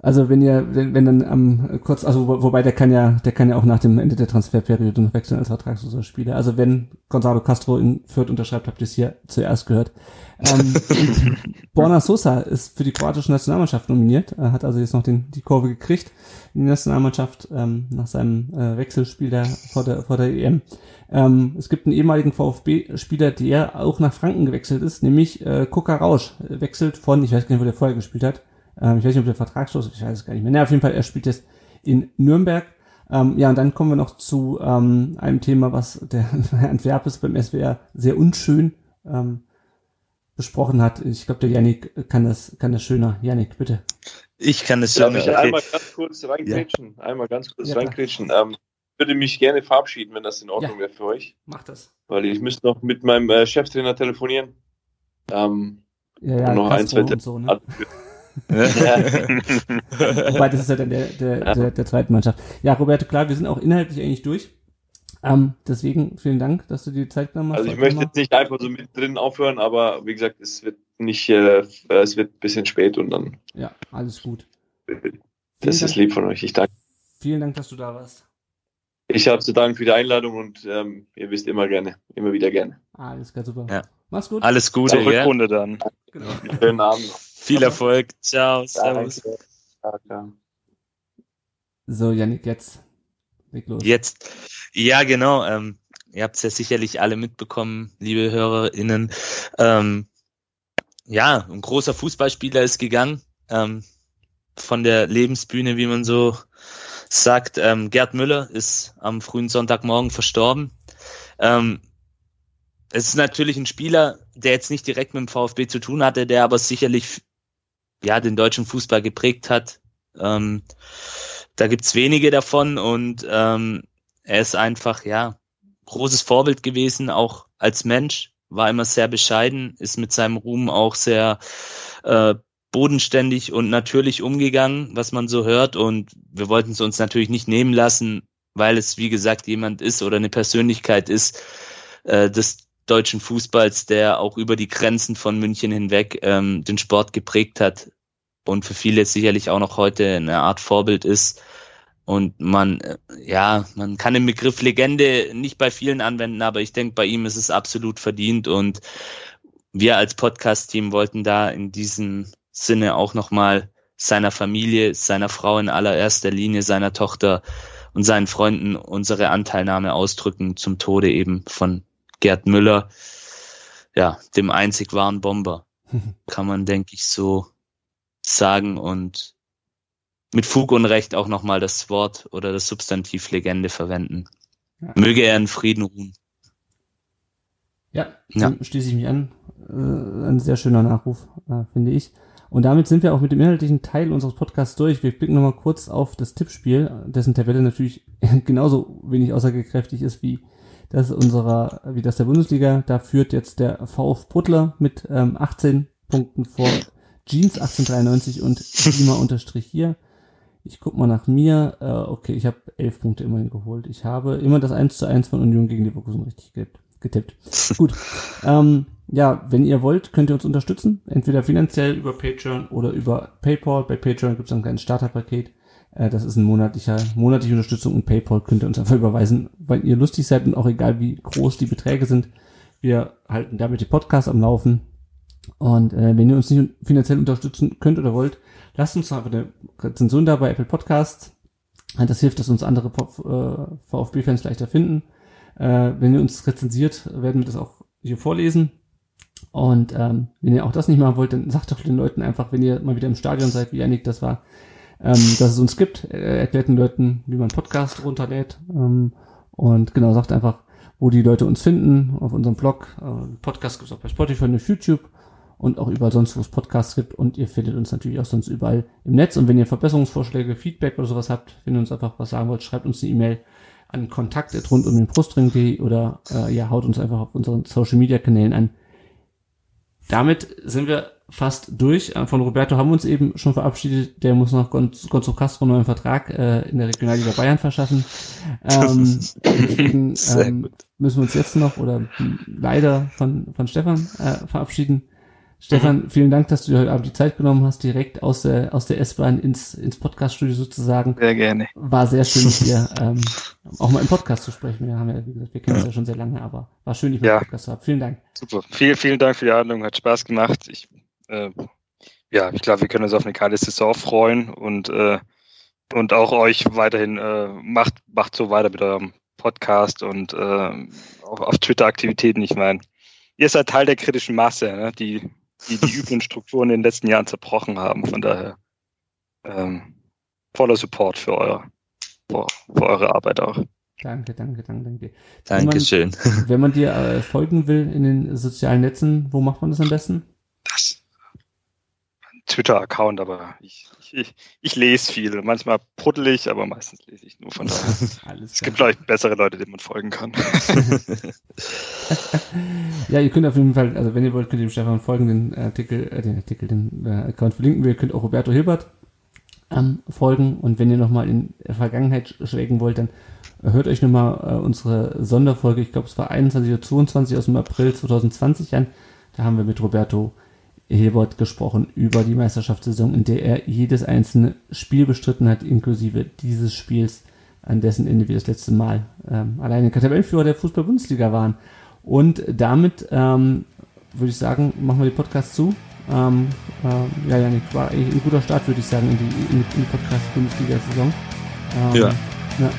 Also wenn ihr, wenn, wenn dann am ähm, kurz, also wo, wobei der kann ja, der kann ja auch nach dem Ende der Transferperiode noch wechseln als vertragsloser Spieler. Also wenn Gonzalo Castro in Fürth unterschreibt, habt ihr es hier zuerst gehört. Ähm, Borna Sosa ist für die kroatische Nationalmannschaft nominiert, er hat also jetzt noch den, die Kurve gekriegt die Nationalmannschaft ähm, nach seinem äh, Wechselspiel da vor der, vor der EM. Ähm, es gibt einen ehemaligen VfB-Spieler, der auch nach Franken gewechselt ist, nämlich äh, Kuka Rausch, wechselt von, ich weiß gar nicht, wo der vorher gespielt hat, ähm, ich weiß nicht, ob der Vertragsschluss, ich weiß es gar nicht mehr. Naja, auf jeden Fall, er spielt jetzt in Nürnberg. Ähm, ja, und dann kommen wir noch zu ähm, einem Thema, was der Herr Antwerpes beim SWR sehr unschön ähm, besprochen hat. Ich glaube, der Yannick kann das, kann das schöner. Yannick, bitte. Ich kann es ich okay. einmal ganz kurz reingrätschen? Ja. Einmal ganz kurz ja, reingrätschen. Ähm, würde mich gerne verabschieden, wenn das in Ordnung ja. wäre für euch. Mach das. Weil ich müsste noch mit meinem äh, Cheftrainer telefonieren. Ähm, ja, ja, noch ein, zwei und so, ne? Wobei, das ist ja dann der, der, der, der zweiten Mannschaft. Ja, Roberto, klar, wir sind auch inhaltlich eigentlich durch. Ähm, deswegen vielen Dank, dass du dir die Zeit genommen hast. Also ich möchte jetzt nicht einfach so mit drin aufhören, aber wie gesagt, es wird nicht, äh, es wird ein bisschen spät und dann. Ja, alles gut. Das ist lieb von euch. Ich danke. Vielen Dank, dass du da warst. Ich habe zu danken für die Einladung und ähm, ihr wisst immer gerne, immer wieder gerne. Alles klar, super. Ja. Mach's gut. Alles Gute. Zur Rückrunde dann. Genau. Schönen Abend. Viel Erfolg. Ciao. Servus. So, Janik, jetzt. Leg los. Jetzt. Ja, genau. Ähm, ihr habt es ja sicherlich alle mitbekommen, liebe HörerInnen. Ähm, ja, ein großer Fußballspieler ist gegangen. Ähm, von der Lebensbühne, wie man so sagt. Ähm, Gerd Müller ist am frühen Sonntagmorgen verstorben. Ähm, es ist natürlich ein Spieler, der jetzt nicht direkt mit dem VfB zu tun hatte, der aber sicherlich ja den deutschen Fußball geprägt hat. Ähm, da gibt's wenige davon und ähm, er ist einfach ja großes Vorbild gewesen, auch als Mensch, war immer sehr bescheiden, ist mit seinem Ruhm auch sehr äh, bodenständig und natürlich umgegangen, was man so hört. Und wir wollten es uns natürlich nicht nehmen lassen, weil es, wie gesagt, jemand ist oder eine Persönlichkeit ist äh, des deutschen Fußballs, der auch über die Grenzen von München hinweg ähm, den Sport geprägt hat und für viele sicherlich auch noch heute eine Art Vorbild ist. Und man, äh, ja, man kann den Begriff Legende nicht bei vielen anwenden, aber ich denke, bei ihm ist es absolut verdient und wir als Podcast-Team wollten da in diesem Sinne auch nochmal seiner Familie, seiner Frau in allererster Linie, seiner Tochter und seinen Freunden unsere Anteilnahme ausdrücken zum Tode eben von Gerd Müller, ja, dem einzig wahren Bomber. Kann man, denke ich, so sagen und mit Fug und Recht auch nochmal das Wort oder das Substantiv Legende verwenden. Ja. Möge er in Frieden ruhen. Ja, ja. schließe ich mich an. Äh, ein sehr schöner Nachruf, äh, finde ich. Und damit sind wir auch mit dem inhaltlichen Teil unseres Podcasts durch. Wir blicken nochmal kurz auf das Tippspiel, dessen Tabelle natürlich genauso wenig aussagekräftig ist wie das unserer, wie das der Bundesliga. Da führt jetzt der VF Bruttler mit ähm, 18 Punkten vor Jeans 1893 und Klima unterstrich hier. Ich guck mal nach mir. Äh, okay, ich habe elf Punkte immerhin geholt. Ich habe immer das 1 zu 1 von Union gegen Leverkusen richtig getippt. Gut. Ähm, ja, wenn ihr wollt, könnt ihr uns unterstützen. Entweder finanziell über Patreon oder über PayPal. Bei Patreon gibt es ein kleines Starterpaket. Äh, das ist ein monatlicher, monatliche Unterstützung und PayPal könnt ihr uns einfach überweisen, weil ihr lustig seid und auch egal wie groß die Beträge sind. Wir halten damit die Podcasts am Laufen. Und äh, wenn ihr uns nicht finanziell unterstützen könnt oder wollt, lasst uns einfach eine Rezension da bei Apple Podcasts. Das hilft, dass uns andere äh, VfB-Fans leichter finden. Äh, wenn ihr uns rezensiert, werden wir das auch hier vorlesen. Und ähm, wenn ihr auch das nicht machen wollt, dann sagt doch den Leuten einfach, wenn ihr mal wieder im Stadion seid, wie Janik das war, ähm, dass es uns gibt. Er erklärt den Leuten, wie man Podcast runterlädt. Ähm, und genau, sagt einfach, wo die Leute uns finden, auf unserem Blog. Äh, Podcast gibt es auch bei Spotify und YouTube und auch überall sonst, wo es Podcasts gibt. Und ihr findet uns natürlich auch sonst überall im Netz. Und wenn ihr Verbesserungsvorschläge, Feedback oder sowas habt, wenn ihr uns einfach was sagen wollt, schreibt uns eine E-Mail an kontakt rund um den Brustring.de oder äh, ja, haut uns einfach auf unseren Social Media Kanälen an. Damit sind wir fast durch. Äh, von Roberto haben wir uns eben schon verabschiedet. Der muss noch Gonzo Castro einen neuen Vertrag äh, in der Regionalliga Bayern verschaffen. Ähm, deswegen ähm, müssen wir uns jetzt noch oder leider von, von Stefan äh, verabschieden. Stefan, mhm. vielen Dank, dass du dir heute Abend die Zeit genommen hast, direkt aus der, aus der S-Bahn ins, ins Podcast-Studio sozusagen. Sehr gerne. War sehr schön mit dir, ähm, auch mal im Podcast zu sprechen. Wir haben ja, wie gesagt, wir kennen uns ja. ja schon sehr lange, aber war schön, dich mit ja. Podcast zu haben. Vielen Dank. Super. Vielen, vielen Dank für die Einladung, hat Spaß gemacht. Ich, äh, ja, ich glaube, wir können uns auf eine geile Saison freuen und, äh, und auch euch weiterhin, äh, macht, macht so weiter mit eurem Podcast und äh, auf, auf Twitter-Aktivitäten. Ich meine, ihr seid Teil der kritischen Masse, ne? die die die üblichen Strukturen in den letzten Jahren zerbrochen haben. Von daher ähm, voller Support für, euer, für, für eure Arbeit auch. Danke, danke, danke, danke. Dankeschön. Wenn man, wenn man dir äh, folgen will in den sozialen Netzen, wo macht man das am besten? Twitter-Account, aber ich, ich, ich, lese viel. Manchmal puddelig, aber meistens lese ich nur von daher. Alles es gibt vielleicht bessere Leute, denen man folgen kann. ja, ihr könnt auf jeden Fall, also wenn ihr wollt, könnt ihr dem Stefan folgen, den Artikel, äh, den Artikel, den äh, Account verlinken wir. Ihr könnt auch Roberto Hilbert ähm, folgen und wenn ihr nochmal in der Vergangenheit schwelgen wollt, dann hört euch nochmal äh, unsere Sonderfolge, ich glaube es war 21 oder 22 aus dem April 2020 an. Da haben wir mit Roberto Hilbert gesprochen über die Meisterschaftssaison, in der er jedes einzelne Spiel bestritten hat, inklusive dieses Spiels, an dessen Ende wir das letzte Mal ähm, alleine Tabellenführer der Fußball-Bundesliga waren. Und damit ähm, würde ich sagen, machen wir den Podcast zu. Ähm, äh, ja, ja, war eigentlich ein guter Start, würde ich sagen, in die, in die, die Podcast-Bundesliga-Saison. Ähm, ja. ja.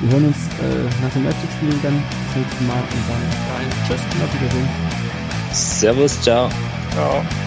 Wir hören uns äh, nach dem Leipzig-Spiel dann das nächste Mal und sagen dahin Tschüss und auf Wiedersehen. Servus, ciao. Ciao.